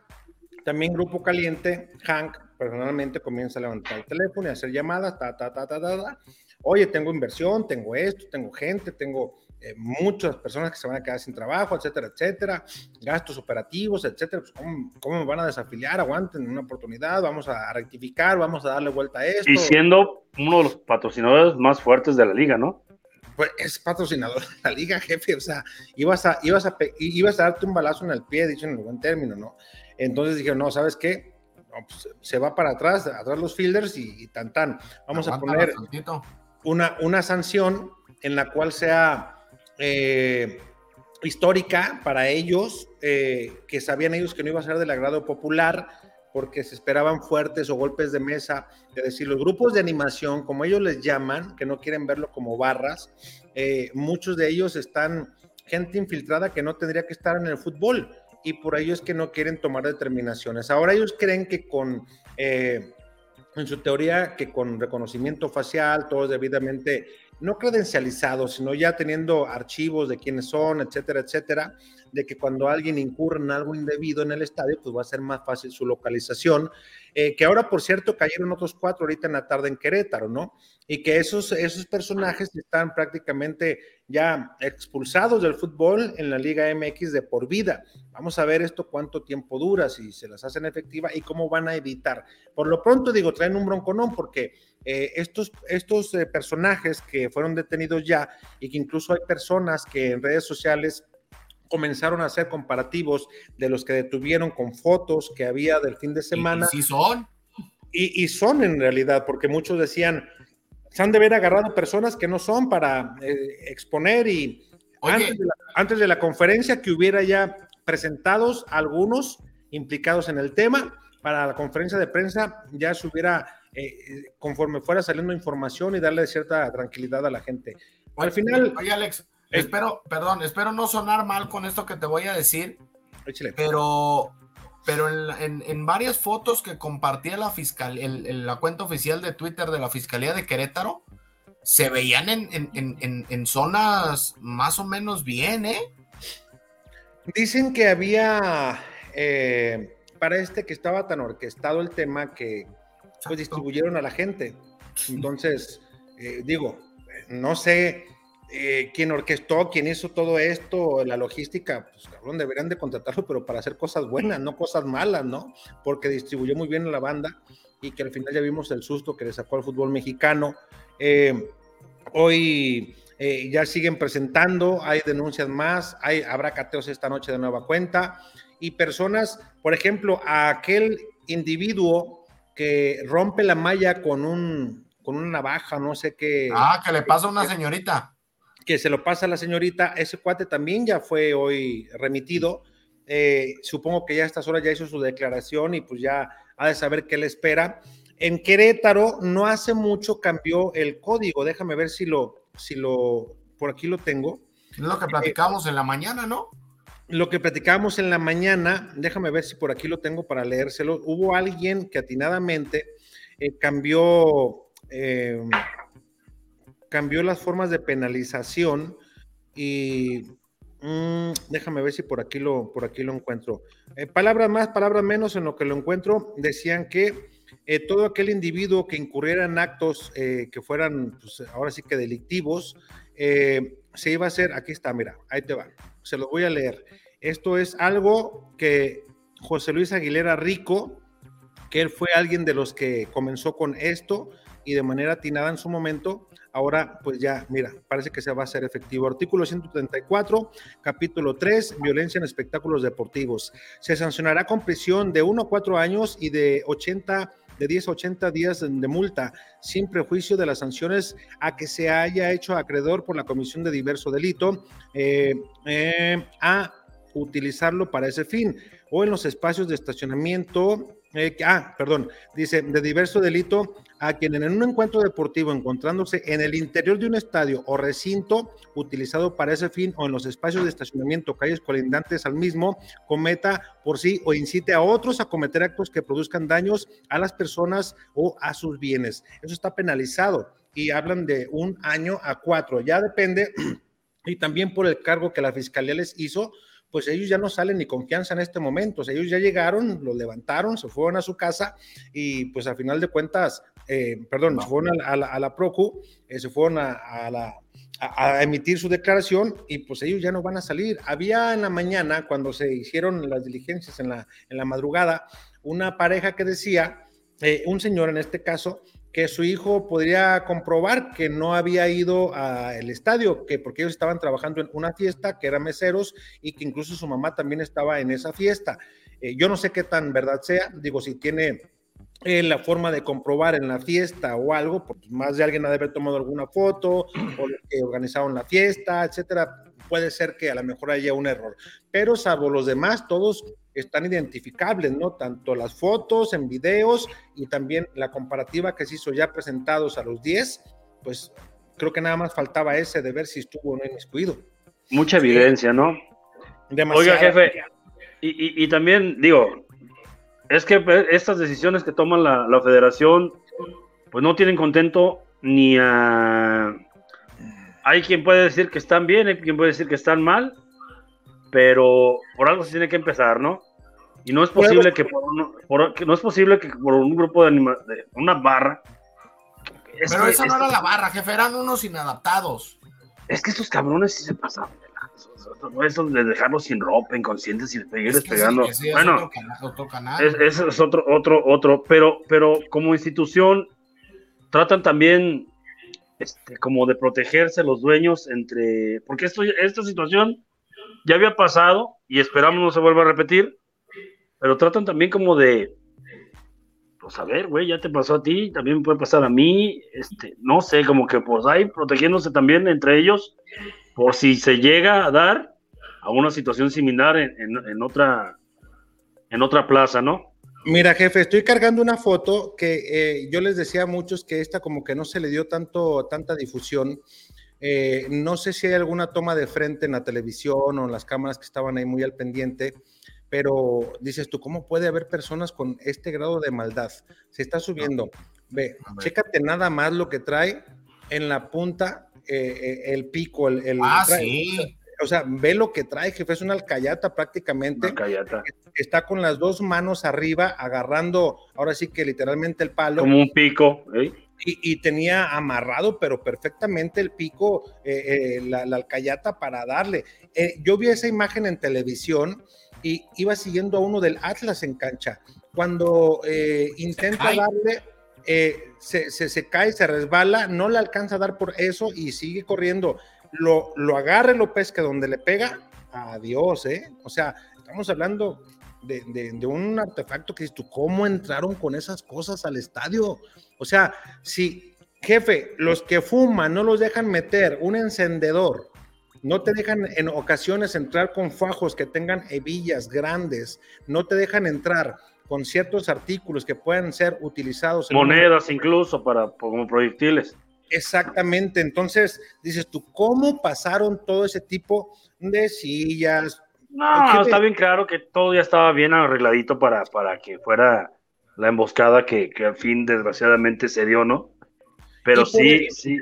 también Grupo Caliente, Hank personalmente comienza a levantar el teléfono y hacer llamadas, ta, ta, ta, ta, ta, ta. Oye, tengo inversión, tengo esto, tengo gente, tengo eh, muchas personas que se van a quedar sin trabajo, etcétera, etcétera, gastos operativos, etcétera. Pues, ¿cómo, ¿Cómo me van a desafiliar? Aguanten una oportunidad, vamos a rectificar, vamos a darle vuelta a esto. Y siendo uno de los patrocinadores más fuertes de la liga, ¿no? Pues es patrocinador de la liga, jefe. O sea, ibas a, ibas a, ibas a darte un balazo en el pie, dicho en el buen término, ¿no? Entonces dijeron, no, ¿sabes qué? No, pues, se va para atrás, atrás los fielders y, y tan tan. Vamos a poner una, una sanción en la cual sea eh, histórica para ellos, eh, que sabían ellos que no iba a ser del agrado popular, porque se esperaban fuertes o golpes de mesa, es decir, los grupos de animación, como ellos les llaman, que no quieren verlo como barras, eh, muchos de ellos están gente infiltrada que no tendría que estar en el fútbol y por ello es que no quieren tomar determinaciones. Ahora ellos creen que con... eh, en su teoría que con reconocimiento facial, todos debidamente no credencializados, sino ya teniendo archivos de quiénes son, etcétera, etcétera, de que cuando alguien incurre en algo indebido en el estadio, pues va a ser más fácil su localización, eh, que ahora, por cierto, cayeron otros cuatro ahorita en la tarde en Querétaro, ¿no? Y que esos, esos personajes están prácticamente ya expulsados del fútbol en la Liga MX de por vida. Vamos a ver esto cuánto tiempo dura, si se las hacen efectivas y cómo van a evitar. Por lo pronto, digo, traen un bronconón porque eh, estos, estos eh, personajes que fueron detenidos ya y que incluso hay personas que en redes sociales comenzaron a hacer comparativos de los que detuvieron con fotos que había del fin de semana. ¿Y, sí son? Y, y, son en realidad, porque muchos decían, se han de haber agarrado personas que no son para eh, exponer y antes de, la, antes de la conferencia que hubiera ya presentados algunos implicados en el tema, para la conferencia de prensa ya se hubiera, eh, conforme fuera saliendo información y darle cierta tranquilidad a la gente. Al final... Oye, Alex, eh, espero, perdón, espero no sonar mal con esto que te voy a decir, échale. pero, pero en, en, en, varias fotos que compartía la fiscal, el, el, la cuenta oficial de Twitter de la Fiscalía de Querétaro, se veían en, en, en, zonas más o menos bien, ¿eh? Dicen que había, eh, para este que estaba tan orquestado el tema que pues distribuyeron a la gente. Entonces, eh, digo, no sé eh, quién orquestó, quién hizo todo esto, la logística, pues cabrón, deberían de contratarlo, pero para hacer cosas buenas, no cosas malas, ¿no? Porque distribuyó muy bien a la banda y que al final ya vimos el susto que le sacó al fútbol mexicano. Eh, hoy eh, ya siguen presentando, hay denuncias más, hay, habrá cateos esta noche de nueva cuenta y personas, por ejemplo, a aquel individuo que rompe la malla con un con una navaja, no sé qué. Ah, que le pasa a una señorita que se lo pasa a la señorita, ese cuate también ya fue hoy remitido. Eh, supongo que ya a estas horas ya hizo su declaración y pues ya ha de saber qué le espera. En Querétaro no hace mucho cambió el código. Déjame ver si lo, si lo, por aquí lo tengo. Es lo que platicamos eh, en la mañana, ¿no? Lo que platicamos en la mañana, déjame ver si por aquí lo tengo para leérselo. Hubo alguien que atinadamente eh, cambió eh, cambió las formas de penalización y mmm, déjame ver si por aquí lo, por aquí lo encuentro. Eh, palabras más, palabras menos en lo que lo encuentro, decían que eh, todo aquel individuo que incurriera en actos eh, que fueran, pues, ahora sí que delictivos, se iba a hacer, aquí está, mira, ahí te va, se lo voy a leer. Esto es algo que José Luis Aguilera Rico, que él fue alguien de los que comenzó con esto y de manera atinada en su momento, Ahora, pues ya, mira, parece que se va a hacer efectivo. Artículo 134, capítulo 3, violencia en espectáculos deportivos. Se sancionará con prisión de 1 a 4 años y de 80 de 10 a 80 días de multa, sin prejuicio de las sanciones a que se haya hecho acreedor por la comisión de diverso delito eh, eh, a utilizarlo para ese fin o en los espacios de estacionamiento eh, ah, perdón, dice, de diverso delito a quien en un encuentro deportivo encontrándose en el interior de un estadio o recinto utilizado para ese fin o en los espacios de estacionamiento, calles colindantes al mismo, cometa por sí o incite a otros a cometer actos que produzcan daños a las personas o a sus bienes. Eso está penalizado y hablan de un año a cuatro. Ya depende y también por el cargo que la fiscalía les hizo pues ellos ya no salen ni confianza en este momento. O sea, ellos ya llegaron, los levantaron, se fueron a su casa y pues al final de cuentas, eh, perdón, se fueron a, la, a la Procu, eh, se fueron a, a la, a, emitir su declaración y pues ellos ya no van a salir. Había en la mañana, cuando se hicieron las diligencias en la, en la madrugada, una pareja que decía, eh, un señor en este caso, que su hijo podría comprobar que no había ido al estadio, que porque ellos estaban trabajando en una fiesta, que eran meseros y que incluso su mamá también estaba en esa fiesta. Eh, yo no sé qué tan verdad sea, digo, si tiene eh, la forma de comprobar en la fiesta o algo, porque más de alguien ha de haber tomado alguna foto o que organizaron la fiesta, etcétera. Puede ser que a lo mejor haya un error, pero salvo los demás, todos están identificables, ¿no? Tanto las fotos en videos y también la comparativa que se hizo ya presentados a los 10, pues creo que nada más faltaba ese de ver si estuvo o no inmiscuido. Mucha evidencia, ¿no? Demasiado. Oiga, jefe, y, y, y, también digo, es que estas decisiones que toma la, la federación, pues no tienen contento ni a... Hay quien puede decir que están bien, hay quien puede decir que están mal, pero por algo se tiene que empezar, ¿no? Y no es posible que por, un, por- que no es posible que por un grupo de, anima, de una barra. Es Pero que, esa no era la barra, jefe, eran unos inadaptados. es que estos cabrones sí se pasaron. de lanza. Eso de dejarlos sin ropa, inconscientes y seguirles Es que pegando. ese es bueno, otro cana- otro canal. Es- Ese es otro, otro, otro, pero, pero como institución tratan también este, como de protegerse los dueños entre, porque esto, esta situación ya había pasado y esperamos no se vuelva a repetir, pero tratan también como de, pues a ver, güey, ya te pasó a ti, también puede pasar a mí, este, no sé, como que pues ahí protegiéndose también entre ellos, por si se llega a dar a una situación similar en, en- en otra, en otra plaza, ¿no? Mira, jefe, estoy cargando una foto que eh, yo les decía a muchos que esta como que no se le dio tanto, tanta difusión. Eh, no sé si hay alguna toma de frente en la televisión o en las cámaras que estaban ahí muy al pendiente, pero dices tú, ¿cómo puede haber personas con este grado de maldad? Se está subiendo. Ve, A ver. chécate nada más lo que trae en la punta, eh, eh, el pico, el... el- ah, trae- sí. O sea, ve lo que trae, jefe, es una alcayata prácticamente Una callata. está con las dos manos arriba, agarrando, ahora sí que literalmente el palo, Como un pico, ¿eh? Y, y tenía amarrado, pero perfectamente el pico, eh, eh, la, la alcayata para darle. Eh, yo vi esa imagen en televisión y iba siguiendo a uno del Atlas en cancha. Cuando eh, intenta darle, eh, se, se, se cae, se resbala, no le alcanza a dar por eso y sigue corriendo. Lo, lo agarra y lo pesca donde le pega, adiós, ¿eh? O sea, estamos hablando de, de- de un artefacto que dices tú, ¿cómo entraron con esas cosas al estadio? O sea, si, jefe, los que fuman no los dejan meter un encendedor, no te dejan en ocasiones entrar con fajos que tengan hebillas grandes, no te dejan entrar con ciertos artículos que puedan ser utilizados en Monedas incluso para como proyectiles. Exactamente, entonces dices tú, ¿cómo pasaron todo ese tipo de sillas? No, está bien claro que todo ya estaba bien arregladito para, para que fuera la emboscada que, que al fin desgraciadamente se dio, ¿no? Pero sí, eso- sí,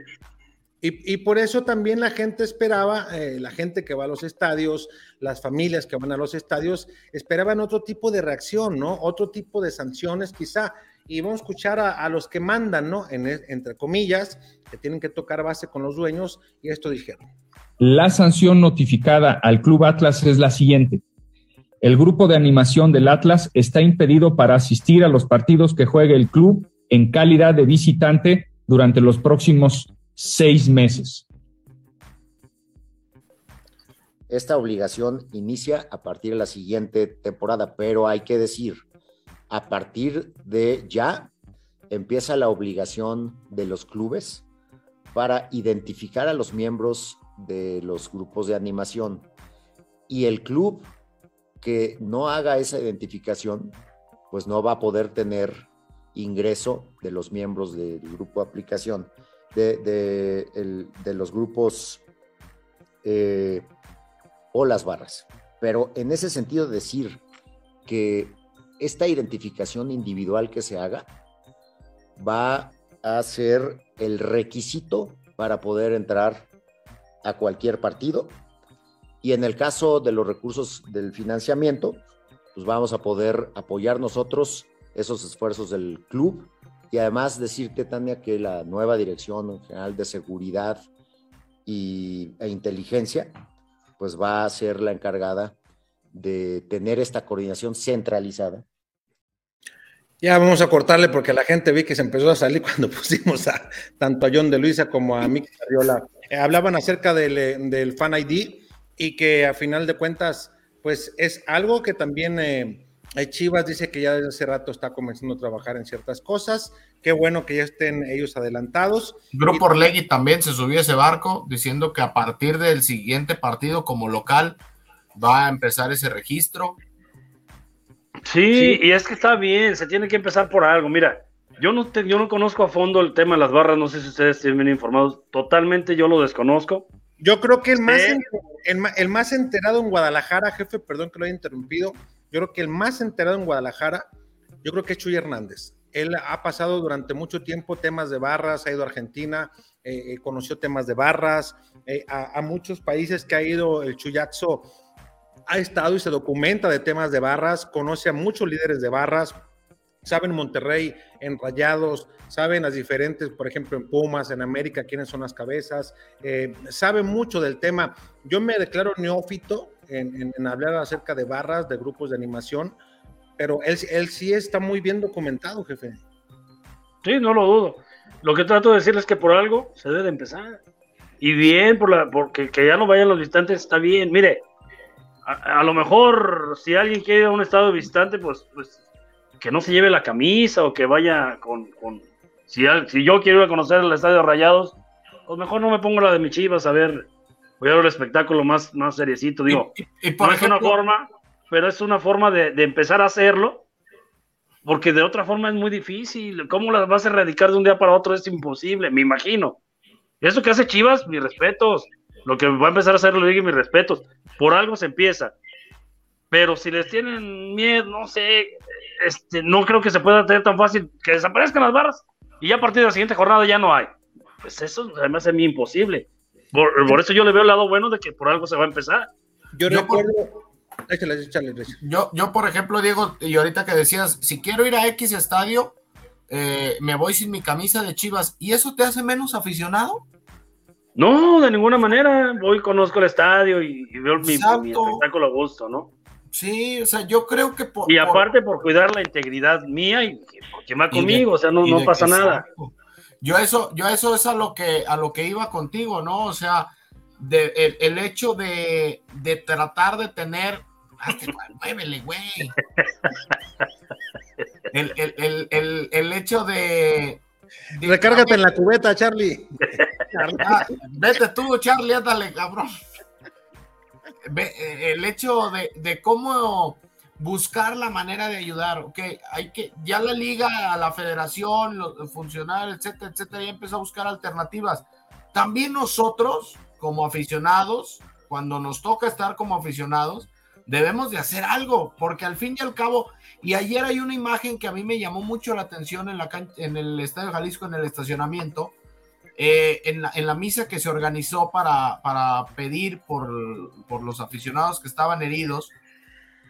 Y, y por eso también la gente esperaba, eh, la gente que va a los estadios, las familias que van a los estadios, esperaban otro tipo de reacción, ¿no? Otro tipo de sanciones quizá. Y vamos a escuchar a, a los que mandan, ¿no? En, entre comillas, que tienen que tocar base con los dueños, y esto dijeron. La sanción notificada al Club Atlas es la siguiente. El grupo de animación del Atlas está impedido para asistir a los partidos que juegue el club en calidad de visitante durante los próximos seis meses. Esta obligación inicia a partir de la siguiente temporada, pero hay que decir, a partir de ya empieza la obligación de los clubes para identificar a los miembros de los grupos de animación y el club que no haga esa identificación, pues no va a poder tener ingreso de los miembros del grupo de aplicación, de, los grupos eh, o las barras. Pero en ese sentido decir que esta identificación individual que se haga va a ser el requisito para poder entrar a cualquier partido. Y en el caso de los recursos del financiamiento, pues vamos a poder apoyar nosotros esos esfuerzos del club y además decirte, Tania, que la nueva Dirección General de Seguridad y, e Inteligencia, pues va a ser la encargada de tener esta coordinación centralizada. Ya vamos a cortarle porque la gente vi que se empezó a salir cuando pusimos a tanto a John de Luisa como a Miki Carriola. Eh, hablaban acerca del, eh, del, Fan ID y que a final de cuentas, pues es algo que también eh, Chivas dice que ya desde hace rato está comenzando a trabajar en ciertas cosas. Qué bueno que ya estén ellos adelantados. Grupo Orlegui también se subió a ese barco diciendo que a partir del siguiente partido como local va a empezar ese registro. Sí, sí, y es que está bien, se tiene que empezar por algo. Mira, yo no, te, yo no conozco a fondo el tema de las barras, no sé si ustedes estén bien informados, totalmente yo lo desconozco. Yo creo que el más, el, el, más enterado en Guadalajara, jefe, perdón que lo haya interrumpido, yo creo que el más enterado en Guadalajara, yo creo que es Chuy Hernández. Él ha pasado durante mucho tiempo temas de barras, ha ido a Argentina, eh, conoció temas de barras, eh, a, a, muchos países que ha ido el Chuyazo ha estado y se documenta de temas de barras, conoce a muchos líderes de barras, saben Monterrey en Rayados, saben las diferentes, por ejemplo, en Pumas, en América, quiénes son las cabezas, eh, sabe mucho del tema. Yo me declaro neófito en, hablar acerca de barras, de grupos de animación, pero él, él sí está muy bien documentado, jefe. Sí, no lo dudo. Lo que trato de decirles es que por algo se debe de empezar. Y bien, por la, porque que ya no vayan los visitantes está bien. Mire, a, a, lo mejor si alguien quiere ir a un estado visitante, pues, pues que no se lleve la camisa o que vaya con... con si, si, yo quiero ir a conocer el estadio Rayados, pues mejor no me pongo la de mi chivas a ver, voy a ver el espectáculo más, más seriecito. Digo, y, y, y por no ejemplo, es una forma, pero es una forma de, de, empezar a hacerlo, porque de otra forma es muy difícil. ¿Cómo las vas a erradicar de un día para otro? Es imposible, me imagino. Eso que hace Chivas, mis respetos. Lo que va a empezar a hacer la liga, mis respetos. Por algo se empieza. Pero si les tienen miedo, no sé, este, no creo que se pueda tener tan fácil que desaparezcan las barras y ya a partir de la siguiente jornada ya no hay. Pues eso además es muy imposible. Por, por, eso yo le veo el lado bueno de que por algo se va a empezar. Yo, Yo recuerdo. Échale, échale, échale. Yo, yo, por ejemplo, Diego, y ahorita que decías, si quiero ir a X estadio, eh, me voy sin mi camisa de Chivas, ¿y eso te hace menos aficionado? No, de ninguna manera. Voy, conozco el estadio y, y veo mi, mi, espectáculo a gusto, ¿no? Sí, o sea, yo creo que por. Y aparte por, por cuidar la integridad mía y porque va conmigo, de, o sea, no, no pasa nada. Yo eso, yo eso es a lo que, a lo que iba contigo, ¿no? O sea, de, el, el hecho de, de tratar de tener muévele, güey. El, el, el, el, el hecho de, de Recárgate en la cubeta, Charlie. Ah, vete tú, Charlie, ándale, cabrón. Eh, El hecho de, cómo buscar la manera de ayudar, ok, hay que, ya la liga, la federación, los funcionarios, etcétera, etcétera, ya empezó a buscar alternativas. También nosotros, como aficionados, cuando nos toca estar como aficionados, debemos de hacer algo, porque al fin y al cabo, y ayer hay una imagen que a mí me llamó mucho la atención en, en el Estadio Jalisco, en el estacionamiento, eh, en, la, en, la, misa que se organizó para, para pedir por, por, los aficionados que estaban heridos,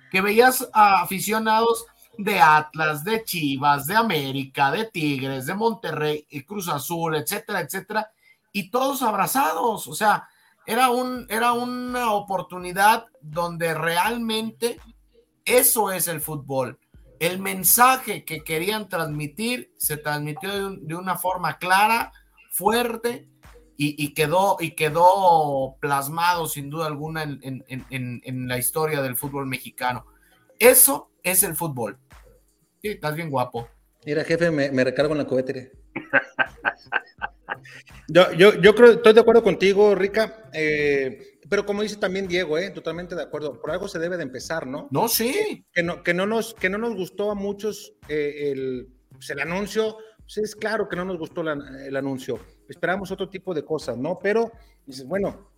que veías a aficionados de Atlas, de Chivas, de América, de Tigres, de Monterrey, y Cruz Azul, etcétera, etcétera, y todos abrazados, o sea, era, un, era una oportunidad donde realmente eso es el fútbol. El mensaje que querían transmitir se transmitió de, un, de una forma clara, fuerte y, y, quedó, y quedó plasmado sin duda alguna en, en, en, en, la historia del fútbol mexicano. Eso es el fútbol. Sí, estás bien guapo. Mira, jefe, me, me recargo en la cohetera. Yo, yo, yo creo, estoy de acuerdo contigo, Rica, eh, pero como dice también Diego, eh, totalmente de acuerdo, por algo se debe de empezar, ¿no? No, sí. Que no, que no, nos, que no nos gustó a muchos eh, el, pues el, anuncio, pues es claro que no nos gustó la, el anuncio, esperamos otro tipo de cosas, ¿no? Pero, dices, bueno,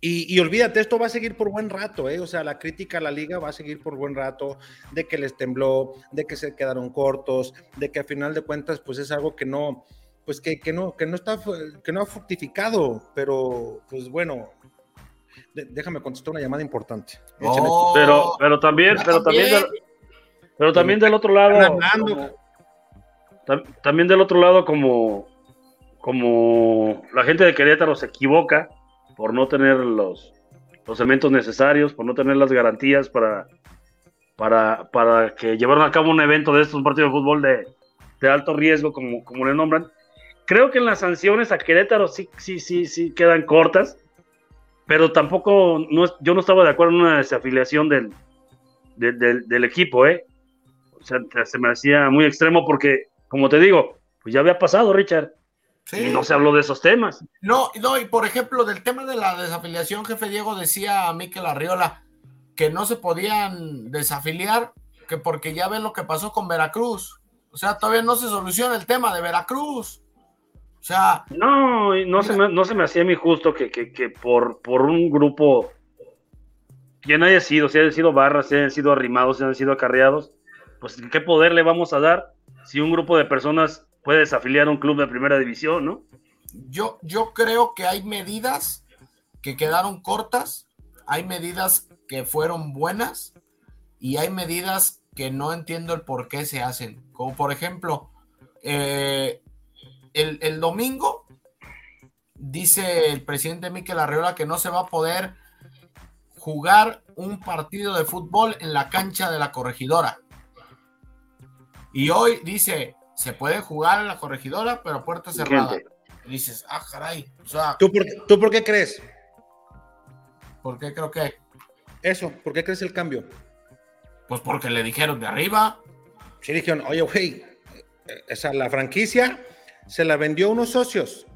y, y, olvídate, esto va a seguir por buen rato, ¿eh? O sea, la crítica a la liga va a seguir por buen rato, de que les tembló, de que se quedaron cortos, de que a final de cuentas, pues es algo que no, pues que, que, no, que no está, que no ha fructificado, pero pues bueno, de, déjame contestar una llamada importante. Oh, pero, pero también, pero también, del, pero también del otro lado, como, también del otro lado, como, como la gente de Querétaro se equivoca por no tener los, los elementos necesarios, por no tener las garantías para, para, para que llevaran a cabo un evento de estos, un partido de fútbol de, de alto riesgo, como, como le nombran, creo que en las sanciones a Querétaro sí, sí, sí, sí quedan cortas, pero tampoco, no, yo no estaba de acuerdo en una desafiliación del, del, del, del equipo, ¿eh? O sea, se me hacía muy extremo porque, como te digo, pues ya había pasado, Richard. Sí. Y no se habló de esos temas. No, no, y por ejemplo, del tema de la desafiliación, jefe Diego decía a Miquel Arriola que no se podían desafiliar, que porque ya ven lo que pasó con Veracruz. O sea, todavía no se soluciona el tema de Veracruz. O sea. No, no, se me, no se me hacía mí justo que, que, que, por, por un grupo, quien haya sido, si hayan sido barras, si hayan sido arrimados, si hayan sido acarreados, pues qué poder le vamos a dar si un grupo de personas puede desafiliar a un club de primera división, ¿no? Yo, yo creo que hay medidas que quedaron cortas, hay medidas que fueron buenas y hay medidas que no entiendo el por qué se hacen. Como por ejemplo, eh, el, el domingo dice el presidente Miquel Arreola que no se va a poder jugar un partido de fútbol en la cancha de la corregidora. Y hoy dice, se puede jugar en la corregidora, pero puerta cerrada. Y dices, ah, caray. O sea, ¿Tú por, ¿Tú por qué crees? ¿por qué creo que? Eso, ¿por qué crees el cambio? Pues porque le dijeron de arriba. Sí dijeron, oye, güey, eh, esa, la franquicia se la vendió a unos socios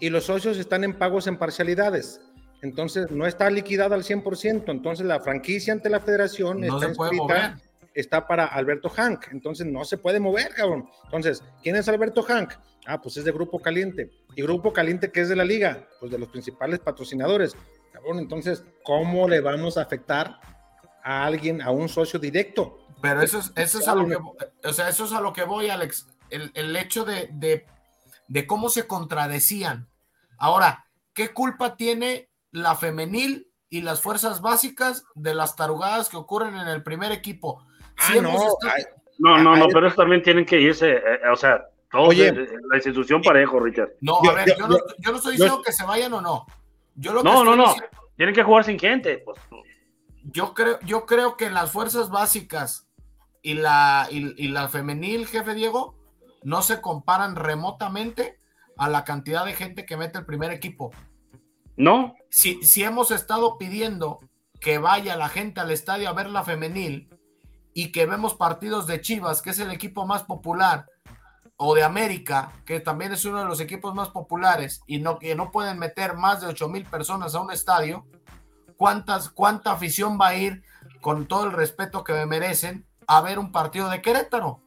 y los socios están en pagos en parcialidades. Entonces, no está liquidada al 100%. Entonces, la franquicia ante la federación No está se puede inscrita, mover. Está para Alberto Hank. Entonces, no se puede mover, cabrón. Entonces, ¿quién es Alberto Hank? Ah, pues es de Grupo Caliente. ¿Y Grupo Caliente qué es de la liga? Pues de los principales patrocinadores. Cabrón, entonces, ¿cómo le vamos a afectar a alguien, a un socio directo? Pero eso es, eso es a lo que o sea, eso es a lo que voy, Alex. El, el hecho de, de, de cómo se contradecían. Ahora, ¿qué culpa tiene la femenil y las fuerzas básicas de las tarugadas que ocurren en el primer equipo? Ah, no, ay, No, no, no, pero eso también tienen que irse, eh, eh, o sea, todos, Oye. la institución parejo, Richard. No, Yo- a ver, yo- yo, no, yo- no estoy yo- diciendo que se vayan o no. Yo lo que No, no, no, diciendo- tienen que jugar sin gente. Pues, yo creo, yo creo que las fuerzas básicas y la, y, y la femenil, jefe Diego, no se comparan remotamente a la cantidad de gente que mete el primer equipo. no, Si, si hemos estado pidiendo que vaya la gente al estadio a ver la femenil y que vemos partidos de Chivas, que es el equipo más popular, o de América, que también es uno de los equipos más populares, y no, que no pueden meter más de 8 mil personas a un estadio, ¿cuántas, ¿cuánta afición va a ir, con todo el respeto que me merecen, a ver un partido de Querétaro?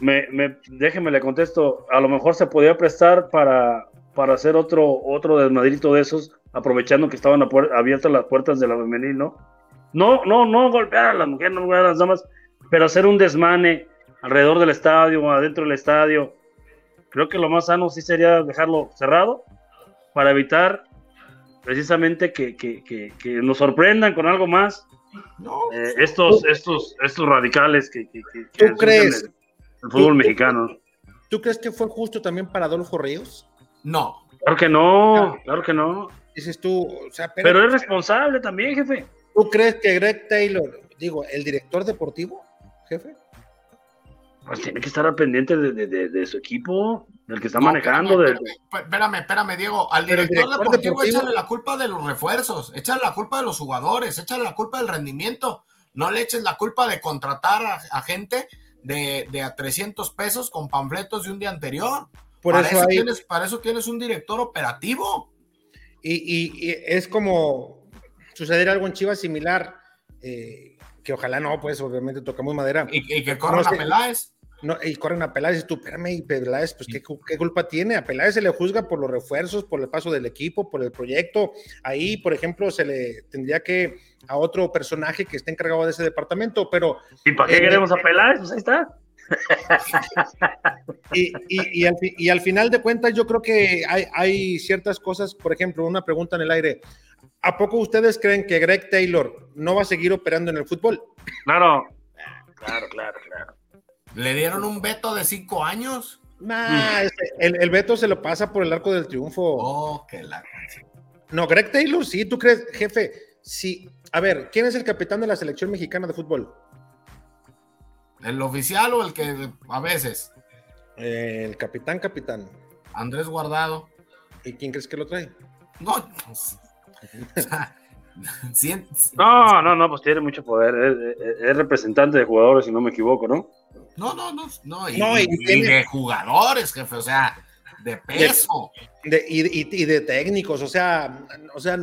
me, me, déjeme le contesto, a lo mejor se podía prestar para, para hacer otro, otro desmadrito de esos, aprovechando que estaban abiertas las puertas de la femenil, ¿no? No, no, no golpear a las mujeres, no golpear a las damas, pero hacer un desmane alrededor del estadio, adentro del estadio. Creo que lo más sano sí sería dejarlo cerrado para evitar precisamente que, que- que- que nos sorprendan con algo más No, eh, estos, estos, estos radicales que, que, que- que ¿Tú crees? el, el fútbol ¿Tú- mexicano. ¿Tú crees que fue justo también para Adolfo Ríos? no. Claro que no, claro que no. Dices tú, o sea, pero, Pero es responsable también, jefe. ¿Tú crees que Greg Taylor, digo, el director deportivo, jefe? Pues tiene que estar al pendiente de, de- de- de su equipo, del que está No, manejando. espérame, de- espérame, Diego. Al director, director deportivo, deportivo- échale la culpa de los refuerzos, échale la culpa de los jugadores, échale la culpa del rendimiento. No le eches la culpa de contratar a, a gente de, de a 300 pesos con panfletos de un día anterior. Por para, eso eso hay- tienes, para eso tienes un director operativo. Y, y- y es como suceder algo en Chivas similar, eh, que ojalá no, pues obviamente tocamos madera. Y, y que corran No a Peláez. No, y corren a Peláez, y tú, espérame, y Peláez, pues ¿qué, qué culpa tiene? A Peláez se le juzga por los refuerzos, por el paso del equipo, por el proyecto. Ahí, por ejemplo, se le tendría que a otro personaje que esté encargado de ese departamento, pero ¿Y para qué Eh, queremos apelar? Pues ahí está. Y, y- y al, y al final de cuentas, yo creo que hay, hay ciertas cosas, por ejemplo, una pregunta en el aire. ¿A poco ustedes creen que Greg Taylor no va a seguir operando en el fútbol? Claro. Claro, claro, claro. Le dieron un veto de cinco años. Nah, este, el, el veto se lo pasa por el arco del triunfo. Oh, que la No, Greg Taylor, sí, tú crees, jefe. Sí, a ver, ¿quién es el capitán de la selección mexicana de fútbol? ¿El oficial o el que a veces? Eh, el capitán, capitán. Andrés Guardado. ¿Y quién crees que lo trae? No, pues, No, no, no, pues tiene mucho poder. Es, es- es representante de jugadores, si no me equivoco, ¿no? No, no, no, no, y, No, y y tiene- de jugadores, jefe, o sea, de peso. De- y, y- y de técnicos, o sea, o sea,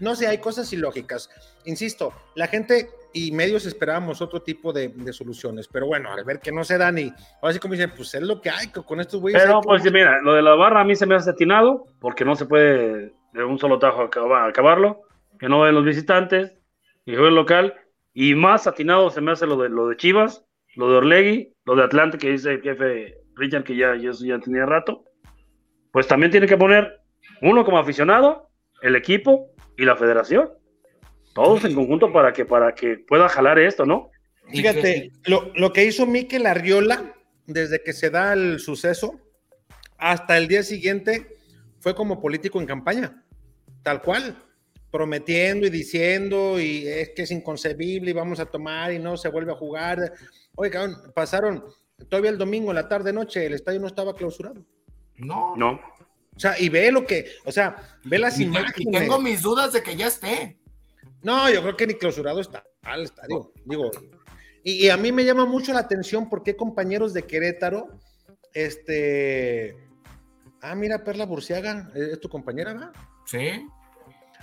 no sé, hay cosas ilógicas. Insisto, la gente y medios esperábamos otro tipo de, de soluciones, pero bueno, al ver que no se dan y ahora sí como dicen, pues es lo que hay con estos güeyes. Pero pues mira, lo de la barra a mí se me hace atinado, porque no se puede de un solo tajo acaba- acabarlo, que no ven los visitantes, y juega el local, y más atinado se me hace lo de lo de Chivas, lo de Orlegui, lo de Atlante, que dice el jefe Richard, que ya, ya, ya tenía rato, pues también tiene que poner uno como aficionado, el equipo y la federación. todos en conjunto para que, para que pueda jalar esto, ¿no? Fíjate, lo, lo que hizo Mikel Arriola desde que se da el suceso hasta el día siguiente fue como político en campaña, tal cual, prometiendo y diciendo y es que es inconcebible y vamos a tomar y no se vuelve a jugar. Oye, cabrón, pasaron todavía el domingo, en la tarde noche, el estadio no estaba clausurado. No. No. O sea, y ve lo que, o sea, ve las Y imágenes. tengo mis dudas de que ya esté. No, yo creo que ni clausurado está al estadio. Digo, y, y a mí me llama mucho la atención porque compañeros de Querétaro, este. Ah, mira, Perla Burciaga, ¿es es tu compañera, ¿verdad? Sí.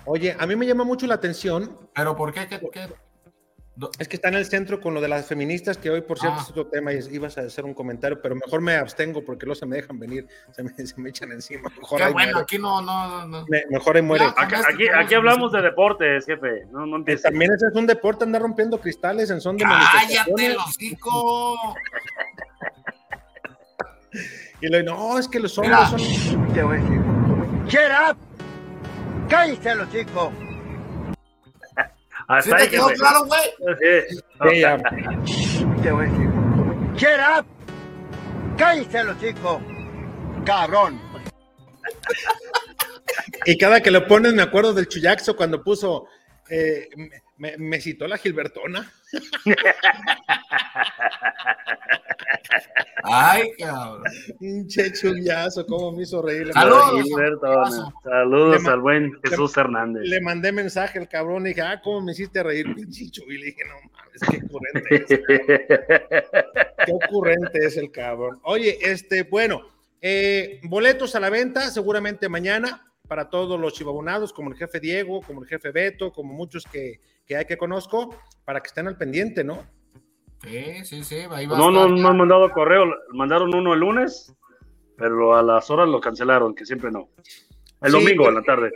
Oye, a mí me llama mucho la atención. ¿Pero por qué? ¿Qué- qué? Es que está en el centro con lo de las feministas, que hoy, por cierto, Ah. es otro tema y ibas a hacer un comentario, pero mejor me abstengo porque luego se me dejan venir, se me, se me echan encima. Mejor Qué ahí bueno, muere. aquí no, no, no, no. Me- mejor ahí muere. Ya, Aquí, aquí, aquí hablamos de deportes, jefe. No, no Eh, empieces. También ese es un deporte, andar rompiendo cristales en son de ¡Cállate, el hocico! Y le no, es que los hombres Mira. son. Te voy a decir. Shut up. Cállate los chicos. ¿Sí Hasta te ahí, quedó jefe. claro, güey? Sí. Sí, ya. Te voy a decir. Shut up. Cállate los chicos. Cabrón. Y cada que lo pones, me acuerdo del Chuyaxo cuando puso. eh, me, me citó la Gilbertona. Ay, cabrón. Pinche Chuyazo, cómo me hizo reír. Saludos. mandé- Gilberto, Saludos al buen Jesús Hernández. Le mandé mensaje al cabrón y dije, ah, cómo me hiciste reír, pinche Chuy. Le dije, no mames, qué ocurrente es. Qué ocurrente es el cabrón. Oye, este, bueno, eh, boletos a la venta seguramente mañana para todos los chivabonados, como el jefe Diego, como el jefe Beto, como muchos que, que hay que conozco, para que estén al pendiente, ¿no? Sí, sí, sí, ahí va No, a no, estar. no han mandado correo. Mandaron uno el lunes, pero a las horas lo cancelaron, que siempre no. El Sí, domingo en la tarde.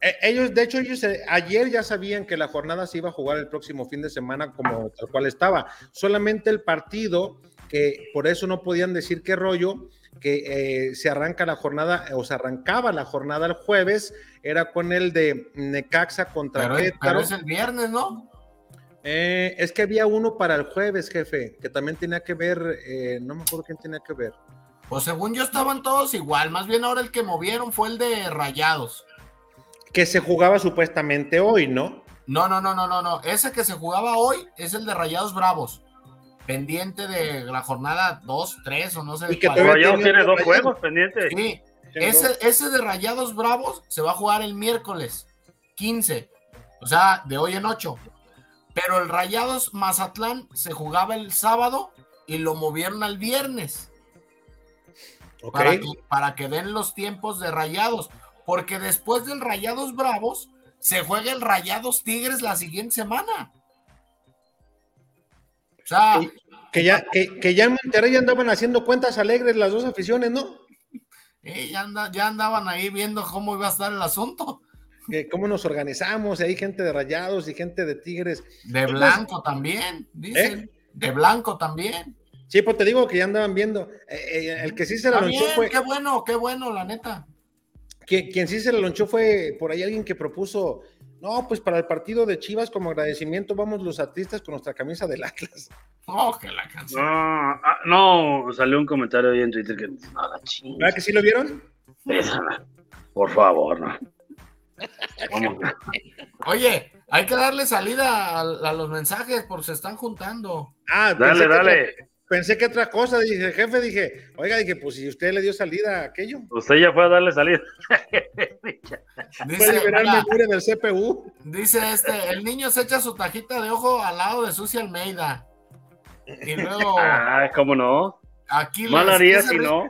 Eh, ellos, de hecho, ellos eh, ayer ya sabían que la jornada se iba a jugar el próximo fin de semana como tal cual estaba. Solamente el partido, que por eso no podían decir qué rollo, que eh, se arranca la jornada, o se arrancaba la jornada el jueves, era con el de Necaxa contra Pero, Querétaro. pero es el viernes, ¿no? Eh, es que había uno para el jueves, jefe, que también tenía que ver, eh, no me acuerdo quién tenía que ver. Pues según yo estaban todos igual. Más bien ahora el que movieron fue el de Rayados. Que se jugaba supuestamente hoy, ¿no? No, no, no, no, no, no. Ese que se jugaba hoy es el de Rayados Bravos. Pendiente de la jornada 2, 3 o no sé Y que Rayados tiene dos Rayados. juegos pendientes. Sí, ese, ese de Rayados Bravos se va a jugar el miércoles 15, o sea, de hoy en 8. Pero el Rayados Mazatlán se jugaba el sábado y lo movieron al viernes Ok. para, que, para que den los tiempos de Rayados. Porque después del Rayados Bravos se juega el Rayados Tigres la siguiente semana. O sea, Que- ya, que, que ya en Monterrey andaban haciendo cuentas alegres las dos aficiones, ¿no? eh, ya, anda- ya andaban ahí viendo cómo iba a estar el asunto. Que cómo nos organizamos, hay gente de rayados y gente de tigres. De blanco también, dicen. De blanco también. Sí, pues te digo que ya andaban viendo. Eh, eh, el que sí se la lonchó fue. qué bueno, qué bueno, la neta. que- quien sí se la lonchó fue por ahí alguien que propuso. No, pues para el partido de Chivas, como agradecimiento, vamos los artistas con nuestra camisa del Atlas. Oh, que la canción. No, ah, no, salió un comentario ahí en Twitter que. No, la chingada. ¿Verdad que sí lo vieron? Por favor, no. Vamos. Oye, hay que darle salida a, a los mensajes porque se están juntando. Ah, Dale, que dale. Pensé que otra cosa, dije, jefe, dije, oiga, dije, pues si usted le dio salida a aquello, Usted ya fue a darle salida. fue Dice, liberar memoria del CPU. dice este, el niño se echa su tajita de ojo al lado de Susi Almeida. Y luego Ah, ¿cómo no? aquí Mal haría ese si no.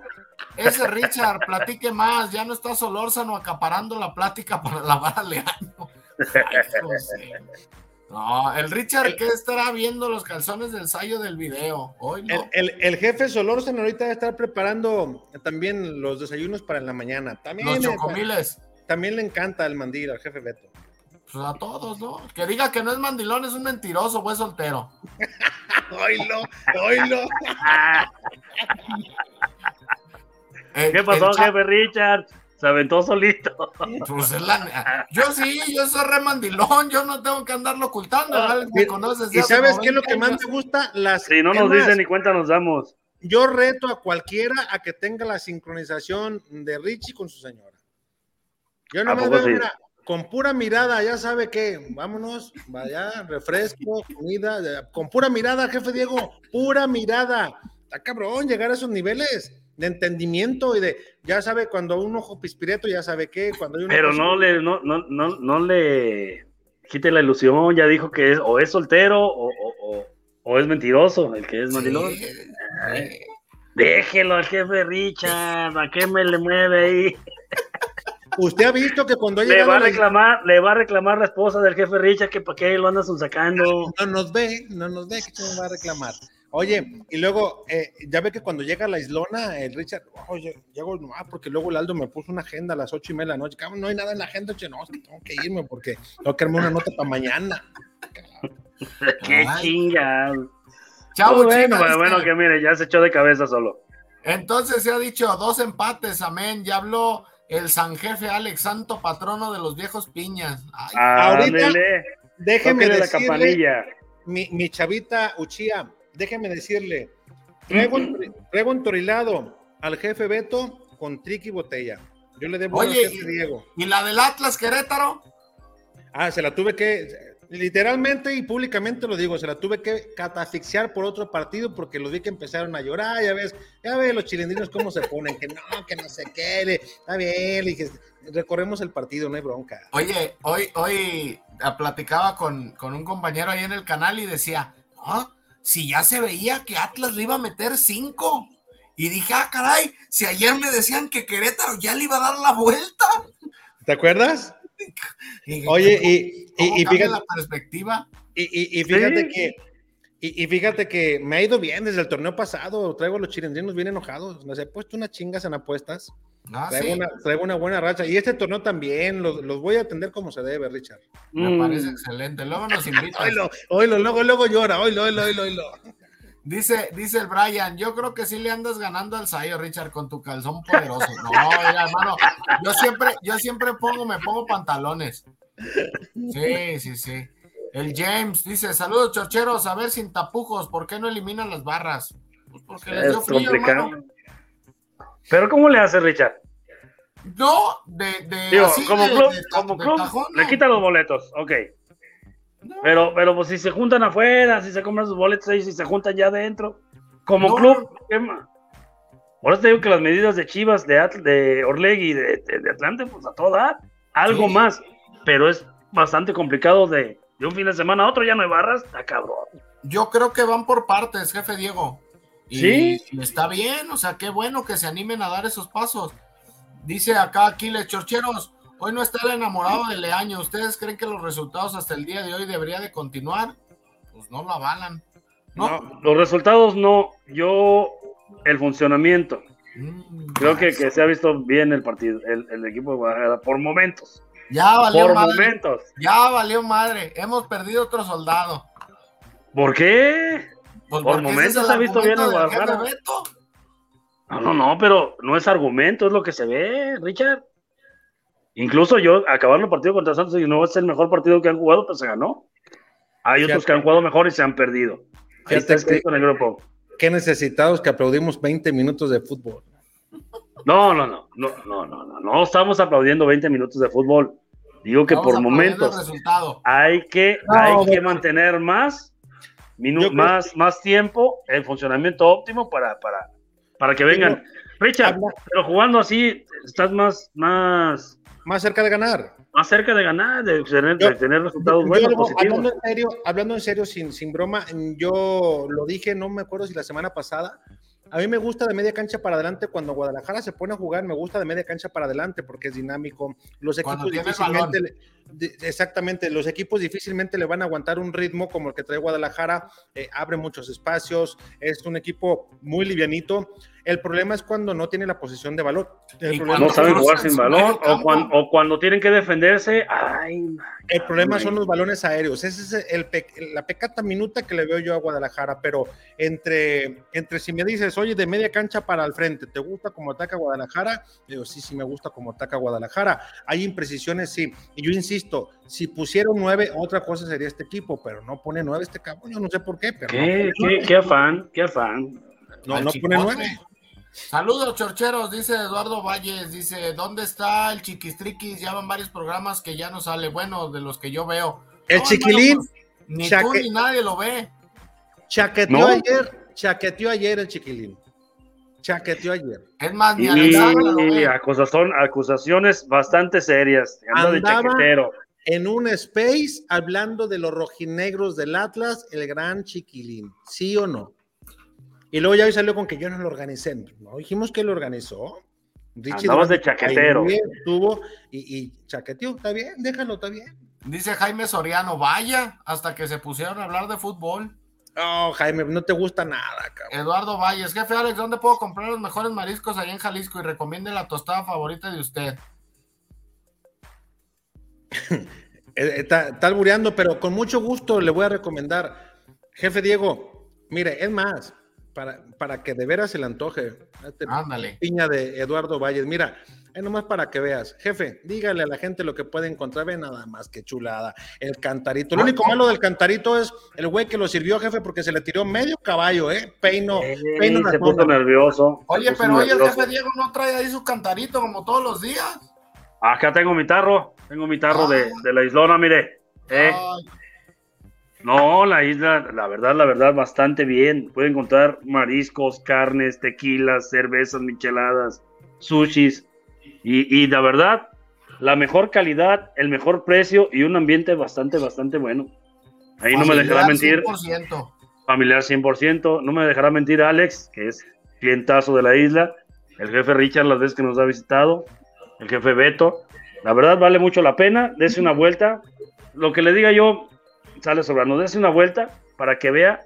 Ese Richard, platique más, ya no está Solórzano acaparando la plática para lavar a Leandro. Ay, José. No, el Richard que estará viendo los calzones del ensayo del video. Hoy El, no. el, el jefe Solórzano ahorita debe estar preparando también los desayunos para en la mañana. También, Los chocomiles. también le encanta el mandil al jefe Beto. Pues a todos, ¿no? Que diga que no es mandilón, es un mentiroso, fue soltero. Oílo, oílo. Eh, ¿Qué pasó, jefe Richard? Se aventó solito. Pues es la- Yo sí, yo soy re mandilón, yo no tengo que andarlo ocultando. Alex, me conoces ¿Y sabes qué es lo 90 que más me gusta? Las Si no nos dicen ni cuenta nos damos. Yo reto a cualquiera a que tenga la sincronización de Richie con su señora. Yo ¿A no me veo, sí? mira, con pura mirada, ya sabe que, vámonos, vaya, refresco, comida, con pura mirada, jefe Diego, pura mirada. Está cabrón llegar a esos niveles de entendimiento y de, ya sabe, cuando un ojo pispireto, ya sabe qué, cuando hay una Pero no le, no, no, no, no le quite la ilusión. Ya dijo que es, o es soltero o, o- o- o es mentiroso el que es mandilón. Ay, Déjelo al jefe Richard, ¿a qué me le mueve ahí? Usted ha visto que cuando Le va a la- reclamar, le va a reclamar la esposa del jefe Richard que para qué lo andas sacando. no nos ve, no nos ve, que nos va a reclamar. Oye, y luego, eh, ya ve que cuando llega la islona, el Richard, oye, llego nomás porque luego el Aldo me puso una agenda a las ocho y media de la noche. Cabrón, no hay nada en la agenda, che, no, es que tengo que irme porque tengo que armar una nota para mañana. qué chingado. Chavo, bueno, China, bueno, dice, bueno, que mire, ya se echó de cabeza solo. Entonces se ha dicho dos empates, amén. Ya habló el san jefe Alex, santo patrono de los viejos piñas. Ay, Ahorita, Ándele, Déjeme la campanilla. mi, mi chavita Uchía, déjeme decirle, traigo, traigo entorilado al jefe Beto con triqui botella. Yo le debo Oye, jefe Diego. ¿y la del Atlas Querétaro? Ah, se la tuve que, literalmente y públicamente lo digo, se la tuve que catafixiar por otro partido porque los vi que empezaron a llorar, ya ves, ya ves los chilindrinos cómo se ponen, que no, que no sé qué, le- está bien, le dije, recorremos el partido, no hay bronca. Oye, hoy, hoy ah, platicaba con, con un compañero ahí en el canal y decía, "Ah, si ya se veía que Atlas le iba a meter cinco. Y dije, ah, caray, si ayer me decían que Querétaro ya le iba a dar la vuelta. ¿Te acuerdas? Y- Oye, y, ¿Cómo y, y cambia fíjate, la perspectiva? y, y- y fíjate Sí. que y, y fíjate que me ha ido bien desde el torneo pasado, traigo a los chilindrinos bien enojados, les he puesto unas chingas en apuestas, Ah, traigo, sí, una, traigo una buena racha, y este torneo también, los, los voy a atender como se debe, Richard. me Mm. parece excelente. Luego nos invitas. Oilo, oilo, luego, luego llora, oilo, oilo, oilo, oilo. Dice, dice el Brian, yo creo que sí le andas ganando al Sayo, Richard, con tu calzón poderoso. No, mira, hermano, yo siempre, yo siempre pongo, me pongo pantalones. Sí, sí, sí. El James dice, saludos chorcheros, a ver sin tapujos, ¿por qué no eliminan las barras? Pues porque les Es dio frío, complicado. hermano. Pero ¿cómo le hace Richard? No, de, de Digo, así como de- club, de como club le quita los boletos, ok. Pero, pero pues si se juntan afuera, si se compran sus boletos ahí, si se juntan ya adentro, como No. club, ¿qué más? Por eso te digo que las medidas de Chivas, de, Atl- de Orlegui y de, de, de Atlante, pues a toda, algo Sí. más, pero es bastante complicado de, de un fin de semana a otro, ya no hay barras, está cabrón. Yo creo que van por partes, jefe Diego. Y, Sí. y está bien, o sea, qué bueno que se animen a dar esos pasos. Dice acá Aquiles, chorcheros, hoy no está el enamorado de Leaño. ¿Ustedes creen que los resultados hasta el día de hoy debería de continuar? Pues no lo avalan. No. No, Los resultados no, yo el funcionamiento. Mm, Creo que, que se ha visto bien el partido, el, el equipo de Guadalajara, por momentos. Ya valió Por madre. momentos. Ya valió madre. Hemos perdido otro soldado. ¿Por qué? Pues Por momentos es se ha visto bien el Guadalajara. No, no, no, pero no es argumento, es lo que se ve, Richard. Incluso yo, acabando el partido contra Santos, y no es el mejor partido que han jugado, pues se ganó. Hay otros que han jugado mejor y se han perdido. Ahí Fíjate está escrito en el grupo. qué necesitados que aplaudimos 20 minutos de fútbol. No, no, no, no, no, no, no, no estamos aplaudiendo 20 minutos de fútbol. Digo que Vamos por momentos hay que, No, hay que mantener más, minu- Yo creo más, más tiempo, el funcionamiento óptimo para, para, para que vengan. Richard, Habla- pero jugando así, estás más, más, Más cerca de ganar. más cerca de ganar, de tener, Yo- de tener resultados Yo buenos, algo- positivos. hablando en serio, hablando en serio, sin, sin broma, yo lo dije, no me acuerdo si la semana pasada. A mí me gusta de media cancha para adelante cuando Guadalajara se pone a jugar, me gusta de media cancha para adelante porque es dinámico. Los equipos difícilmente, le- exactamente, los equipos difícilmente le van a aguantar un ritmo como el que trae Guadalajara, eh, abre muchos espacios, es un equipo muy livianito. El problema es cuando no tiene la posición de balón. No saben jugar sin balón o cuando, o cuando tienen que defenderse. Ay, el problema son los balones aéreos. Esa es el la pecata minuta que le veo yo a Guadalajara, pero entre, entre si me dices, oye, de media cancha para al frente, ¿te gusta cómo ataca Guadalajara? Digo, sí, sí me gusta cómo ataca Guadalajara. Hay imprecisiones, sí. Y yo insisto, si pusiera un 9, otra cosa sería este equipo, pero no pone 9 este cabrón, yo no sé por qué, pero no ¿Qué, pone qué, nueve. qué afán, qué afán. no, no pone chicote. 9. Saludos, chorcheros, dice Eduardo Valles, dice, ¿dónde está el chiquistriquis? Ya van varios programas que ya no sale, bueno, de los que yo veo. El No, chiquilín, hermano, pues, ni tú ni nadie lo ve. chaqueteó ¿No? ayer, chaqueteó ayer el chiquilín. Chaqueteó ayer. Es más, ni Y, acusación, acusaciones bastante serias. Anda de chaquetero. en un space hablando de los rojinegros del Atlas, el gran chiquilín, ¿sí o no? Y luego ya hoy salió con que yo no lo organicé. No dijimos que lo organizó. Richie Andabas de chaquetero. Estuvo y, y chaqueteó, está bien, déjalo, está bien. Dice Jaime Soriano, vaya, hasta que se pusieron a hablar de fútbol. No, Jaime, no te gusta nada, cabrón. Eduardo Valles, jefe Alex, ¿dónde puedo comprar los mejores mariscos allá en Jalisco? Y recomiende la tostada favorita de usted. Eh, Está, está albureando, pero con mucho gusto le voy a recomendar. Jefe Diego, mire, es más, para, para que de veras se le antoje. este Ándale. Piña de Eduardo Valles. Mira, es nomás para que veas. Jefe, dígale a la gente lo que puede encontrar. Ve nada más que chulada. El cantarito. Lo único malo del cantarito es el güey que lo sirvió, jefe, porque se le tiró medio caballo, ¿eh? Peino, Ey, peino se puso nervioso. Oye, puso pero hoy el jefe Diego no trae ahí su cantarito como todos los días. Acá tengo mi tarro. Tengo mi tarro de, Ah. de la islona, mire. Eh, Ay, No, la isla, la verdad, la verdad, bastante bien. Puede encontrar mariscos, carnes, tequilas, cervezas, micheladas, sushis. Y, y la verdad, la mejor calidad, el mejor precio y un ambiente bastante, bastante bueno. Ahí no me dejará familiar mentir, 100%. familiar 100%, no me dejará mentir Alex, que es clientazo de la isla, el jefe Richard las veces que nos ha visitado, el jefe Beto. La verdad vale mucho la pena, dese una vuelta. Lo que le diga yo sale sobrando, dese una vuelta para que vea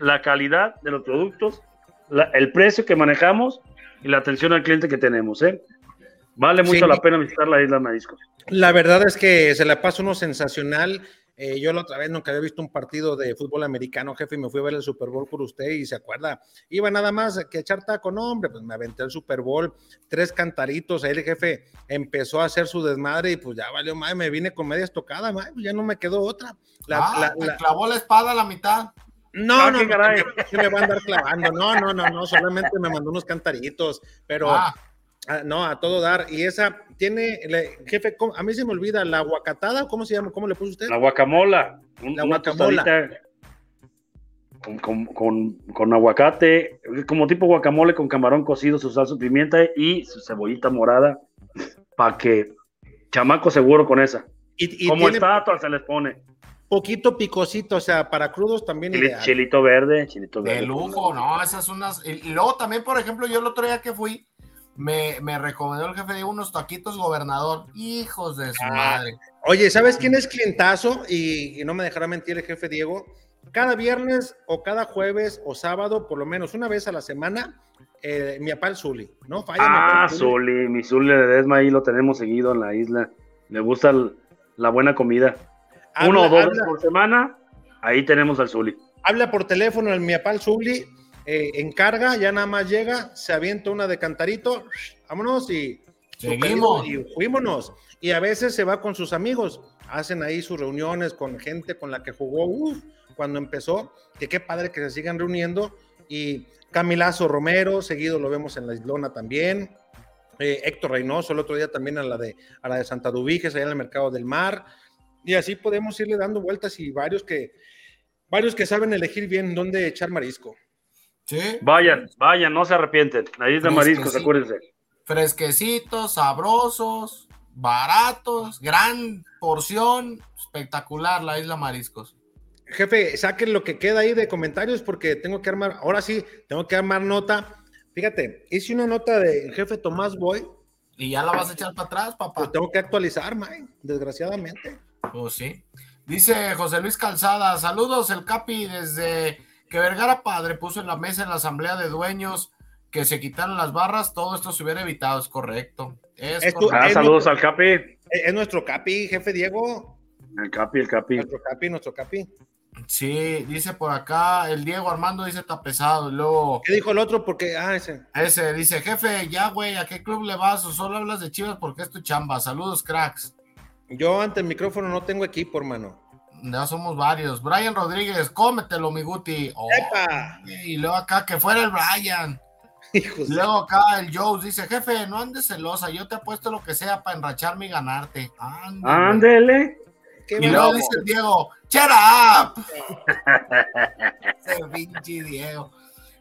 la calidad de los productos, la- el precio que manejamos y la atención al cliente que tenemos. ¿eh? Vale mucho Sí. la pena visitar la isla Mariscos. La verdad es que se la pasa uno sensacional. Eh, yo la otra vez nunca había visto un partido de fútbol americano, jefe, y me fui a ver el Super Bowl por usted y se acuerda, iba nada más que echar taco, no, hombre, pues me aventé el Super Bowl, tres cantaritos, ahí el jefe empezó a hacer su desmadre y pues ya valió más, me vine con medias tocadas, ma, pues ya no me quedó otra. La- ah, la- te la- clavó la espada a la mitad. no, Ah, no, no, caray. que me va a andar clavando, no, no, no, no, solamente me mandó unos cantaritos, pero... Ah, Ah, no, a todo dar. Y esa tiene, le- jefe, ¿cómo- a mí se me olvida, la aguacatada, ¿cómo se llama? ¿Cómo le puso usted? La guacamola. un- La una guacamola. Con, con, con, con aguacate, como tipo guacamole con camarón cocido, su salsa, pimienta y su cebollita morada, para que chamaco seguro con esa. Y, y como estatua se les pone. poquito picosito, o sea, para crudos también ideal. chilito verde, chilito verde. de lujo, no, esas unas. Y, y luego también, por ejemplo, yo el otro día que fui, me, me recomendó el jefe de unos taquitos gobernador. Hijos de su Ah, madre. Oye, ¿sabes quién es clientazo? Y, y no me dejará mentir el jefe Diego. Cada viernes o cada jueves o sábado, por lo menos una vez a la semana, eh, mi papá el Zuli, ¿no? Falla Ah, Zuli. Zuli, mi Zuli de Desma ahí lo tenemos seguido en la isla. Le gusta el- la buena comida. Habla- Uno o dos habla- veces por semana, ahí tenemos al Zuli. habla por teléfono el mi papá el Zuli, eh, encarga, ya nada más llega, se avienta una de cantarito, vámonos y Seguimos. y fuímonos. Y a veces se va con sus amigos, hacen ahí sus reuniones con gente con la que jugó, cuando empezó, que qué padre que se sigan reuniendo. Y Camilazo Romero, seguido lo vemos en la Islona también. Eh, Héctor Reynoso, el otro día también a la de, a la de Santa Dubiges, allá en el Mercado del Mar. Y así podemos irle dando vueltas y varios que, varios que saben elegir bien dónde echar marisco. Sí. Vayan, vayan, no se arrepienten. La isla Pues Mariscos, acuérdense. Fresquecitos, sabrosos, baratos, gran porción. Espectacular la isla Mariscos. Jefe, saquen lo que queda ahí de comentarios porque tengo que armar, ahora sí, tengo que armar nota. Fíjate, hice una nota del jefe Tomás Boy Y ya la vas a echar para atrás, papá. Pues tengo que actualizar, Mike, desgraciadamente. Pues sí. Dice José Luis Calzada, saludos el Capi desde que Vergara Padre puso en la mesa en la asamblea de dueños que se quitaran las barras, todo esto se hubiera evitado, es correcto. Es Es tu- correcto. Ah, es saludos nuestro- al Capi. Es es nuestro capi, jefe Diego. El Capi, el Capi. Nuestro capi, nuestro capi. Sí, dice por acá, el Diego Armando dice está pesado, luego ¿Qué dijo el otro? Porque, ah, ese. ese dice, jefe, ya güey, ¿a qué club le vas? O solo hablas de Chivas porque es tu chamba. Saludos, cracks. Yo ante el micrófono no tengo equipo, hermano. Ya somos varios. Brian Rodríguez, cómetelo, mi Guti. Oh, ¡Epa! y luego acá, que fuera el Brian. Luego acá el Joe dice, jefe, no andes celosa, yo te apuesto lo que sea para enracharme y ganarte. Ándele. qué Y luego dice el Diego, shut up. Ese pinche Diego.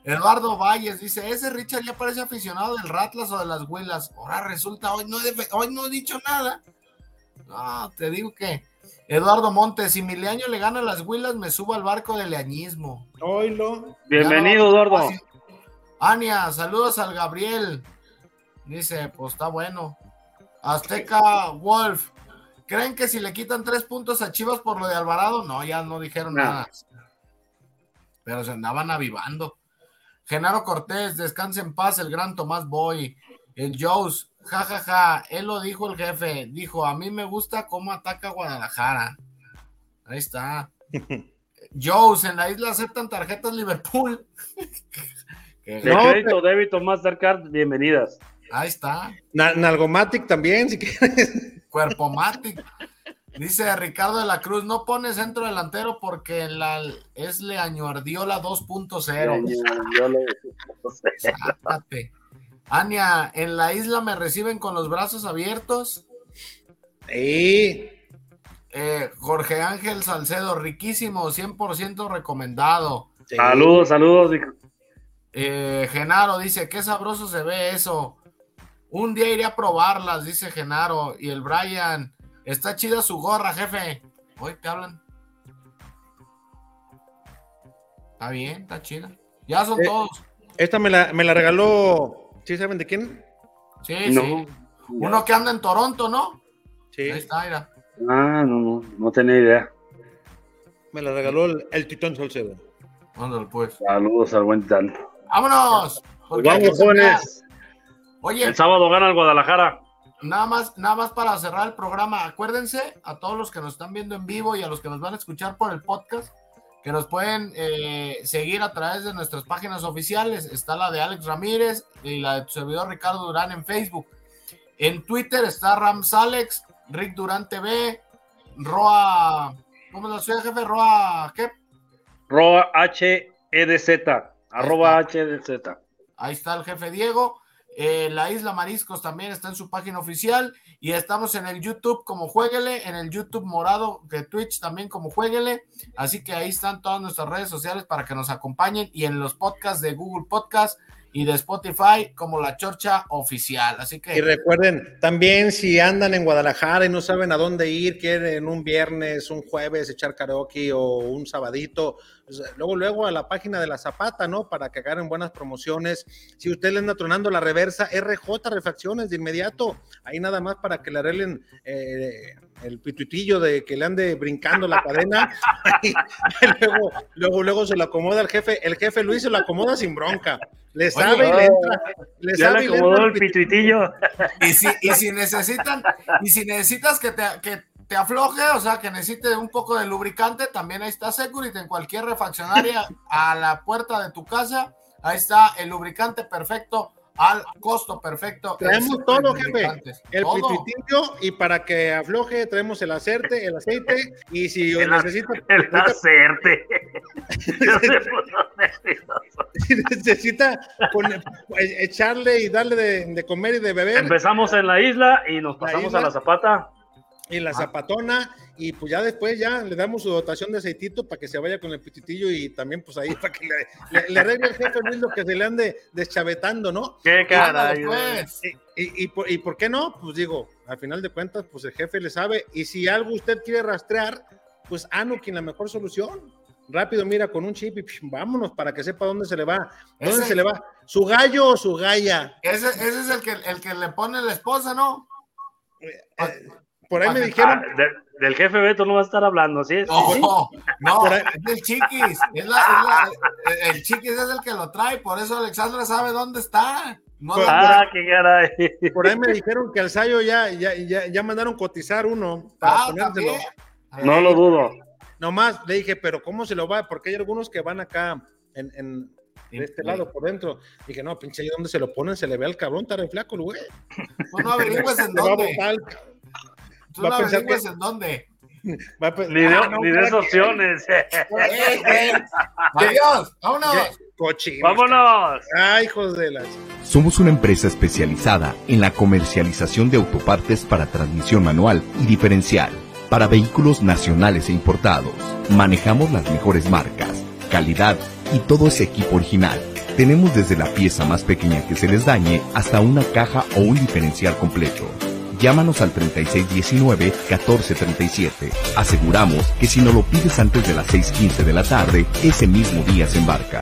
Eduardo Valles dice, ese Richard ya parece aficionado del Ratlas o de las Huelas. Ahora resulta, hoy no, he hoy no he dicho nada. No, te digo que. Eduardo Montes, si mi leaño le gana a las Huilas, me subo al barco del leañismo. Oilo. Bienvenido, Eduardo. Ania, saludos al Gabriel. Dice, pues está bueno. Azteca Wolf. ¿Creen que si le quitan tres puntos a Chivas por lo de Alvarado? No, ya no dijeron No. nada. Pero se andaban avivando. Genaro Cortés, descanse en paz, el gran Tomás Boy. El Joes, jajaja, él lo dijo el jefe. Dijo, a mí me gusta cómo ataca Guadalajara. Ahí está. Joes, en la isla aceptan tarjetas Liverpool. De No, crédito, débito, Mastercard, bienvenidas. Ahí está. Na- Nalgomatic también, si quieres. Cuerpo Matic. Dice Ricardo de la Cruz, no pone centro delantero porque la, es Leañordiola 2.0. Yo le- Sácate. Ania, en la isla me reciben con los brazos abiertos. Sí. Eh, Jorge Ángel Salcedo, riquísimo, 100% recomendado. sí. Saludos, saludos. Eh, Genaro dice, qué sabroso se ve eso. Un día iré a probarlas, dice Genaro. Y el Brian, está chida su gorra, jefe. Hoy te hablan. Está bien, está chida. Ya son Eh, todos. Esta me la, me la regaló. ¿Sí saben de quién? Sí, No. sí. Uno que anda en Toronto, ¿no? Sí. Ahí está, mira. Ah, no, no, no tenía idea. Me la regaló el, el Titón Salcedo. Ándale, pues. Saludos al buen tal. ¡Vámonos! Vamos, jóvenes. Oye, El sábado gana el Guadalajara. Nada más, nada más para cerrar el programa, acuérdense a todos los que nos están viendo en vivo y a los que nos van a escuchar por el podcast, que nos pueden eh, seguir a través de nuestras páginas oficiales. Está la de Alex Ramírez y la de tu servidor Ricardo Durán en Facebook. En Twitter está Rams Alex, Rick Durán TV, Roa, ¿cómo es la suya, jefe? Roa, ¿qué? Roa HEDZ. Arroba HEDZ. Ahí está el jefe Diego. Eh, la Isla Mariscos también está en su página oficial. Y estamos en el YouTube como Jueguele, en el YouTube morado de Twitch también como Jueguele. Así que ahí están todas nuestras redes sociales para que nos acompañen. Y en los podcasts de Google Podcast y de Spotify como La Chorcha Oficial. Así Y que recuerden, también si andan en Guadalajara y no saben a dónde ir, quieren un viernes, un jueves echar karaoke o un sabadito, pues, luego, luego a la página de la Zapata, ¿no? Para que agarren buenas promociones. Si usted le anda tronando la reversa, RJ Refacciones de inmediato, ahí nada más para que le arreglen eh, el pituitillo de que le ande brincando la cadena. y luego, luego, luego se lo acomoda el jefe, el jefe Luis se lo acomoda sin bronca. Le sabe y le entra. Le Ya sabe le y le acomodó entra el pituitillo. y si, y si necesitan, y si necesitas que te, que te afloje, o sea, que necesite un poco de lubricante, también ahí está Security en cualquier refaccionaria a la puerta de tu casa. Ahí está el lubricante perfecto al costo perfecto. Traemos El todo, jefe. El pituitillo y para que afloje traemos el aceite, el aceite y si El necesita, El nervioso. si necesita poner- echarle y darle de, de comer y de beber Empezamos en la isla y nos pasamos a la zapata. Y la zapatona y pues ya después ya le damos su dotación de aceitito para que se vaya con el pititillo y también pues ahí para que le, le, le arregle el jefe Luis lo que se le ande deschavetando, ¿no? Qué caray. Pues. Y, y, y por, y por qué no? Pues digo, al final de cuentas, pues el jefe le sabe. Y si algo usted quiere rastrear, pues Anukin, la mejor solución. rápido, mira, con un chip y psh, vámonos para que sepa dónde se le va. ¿Dónde Ese- se le va? ¿Su gallo o su galla? Ese, ese es el que, el que le pone la esposa, ¿no? Eh, por ahí me Ah, dijeron, Ah, de- del jefe Beto no va a estar hablando, ¿sí? No, no, Por ahí- es el chiquis. Es la- es la- el chiquis es el que lo trae, por eso Alexandra sabe dónde está. No Pues, la- Ah, qué caray. por ahí me dijeron que al Sayo ya, ya, ya, ya mandaron cotizar uno para Ah. No lo dudo. Nomás le dije, pero ¿cómo se lo va? Porque hay algunos que van acá en, en- de este lado por dentro. Dije, no, pinche, ahí donde se lo ponen se le ve al cabrón, está re flaco, el güey. Tú no averigües en dónde. botar. Tú va no a pensar averigües que- en dónde. Va a pe- Ni de, Ah, no, ni opciones. Eh, eh, Adiós, vámonos. Cochinos, Vámonos. Ay, hijos de las. Somos una empresa especializada en la comercialización de autopartes para transmisión manual y diferencial para vehículos nacionales e importados. Manejamos las mejores marcas, calidad y todo ese equipo original. Tenemos desde la pieza más pequeña que se les dañe hasta una caja o un diferencial completo. Llámanos al 3619-1437. Aseguramos que si no lo pides antes de las 6.15 de la tarde, ese mismo día se embarca.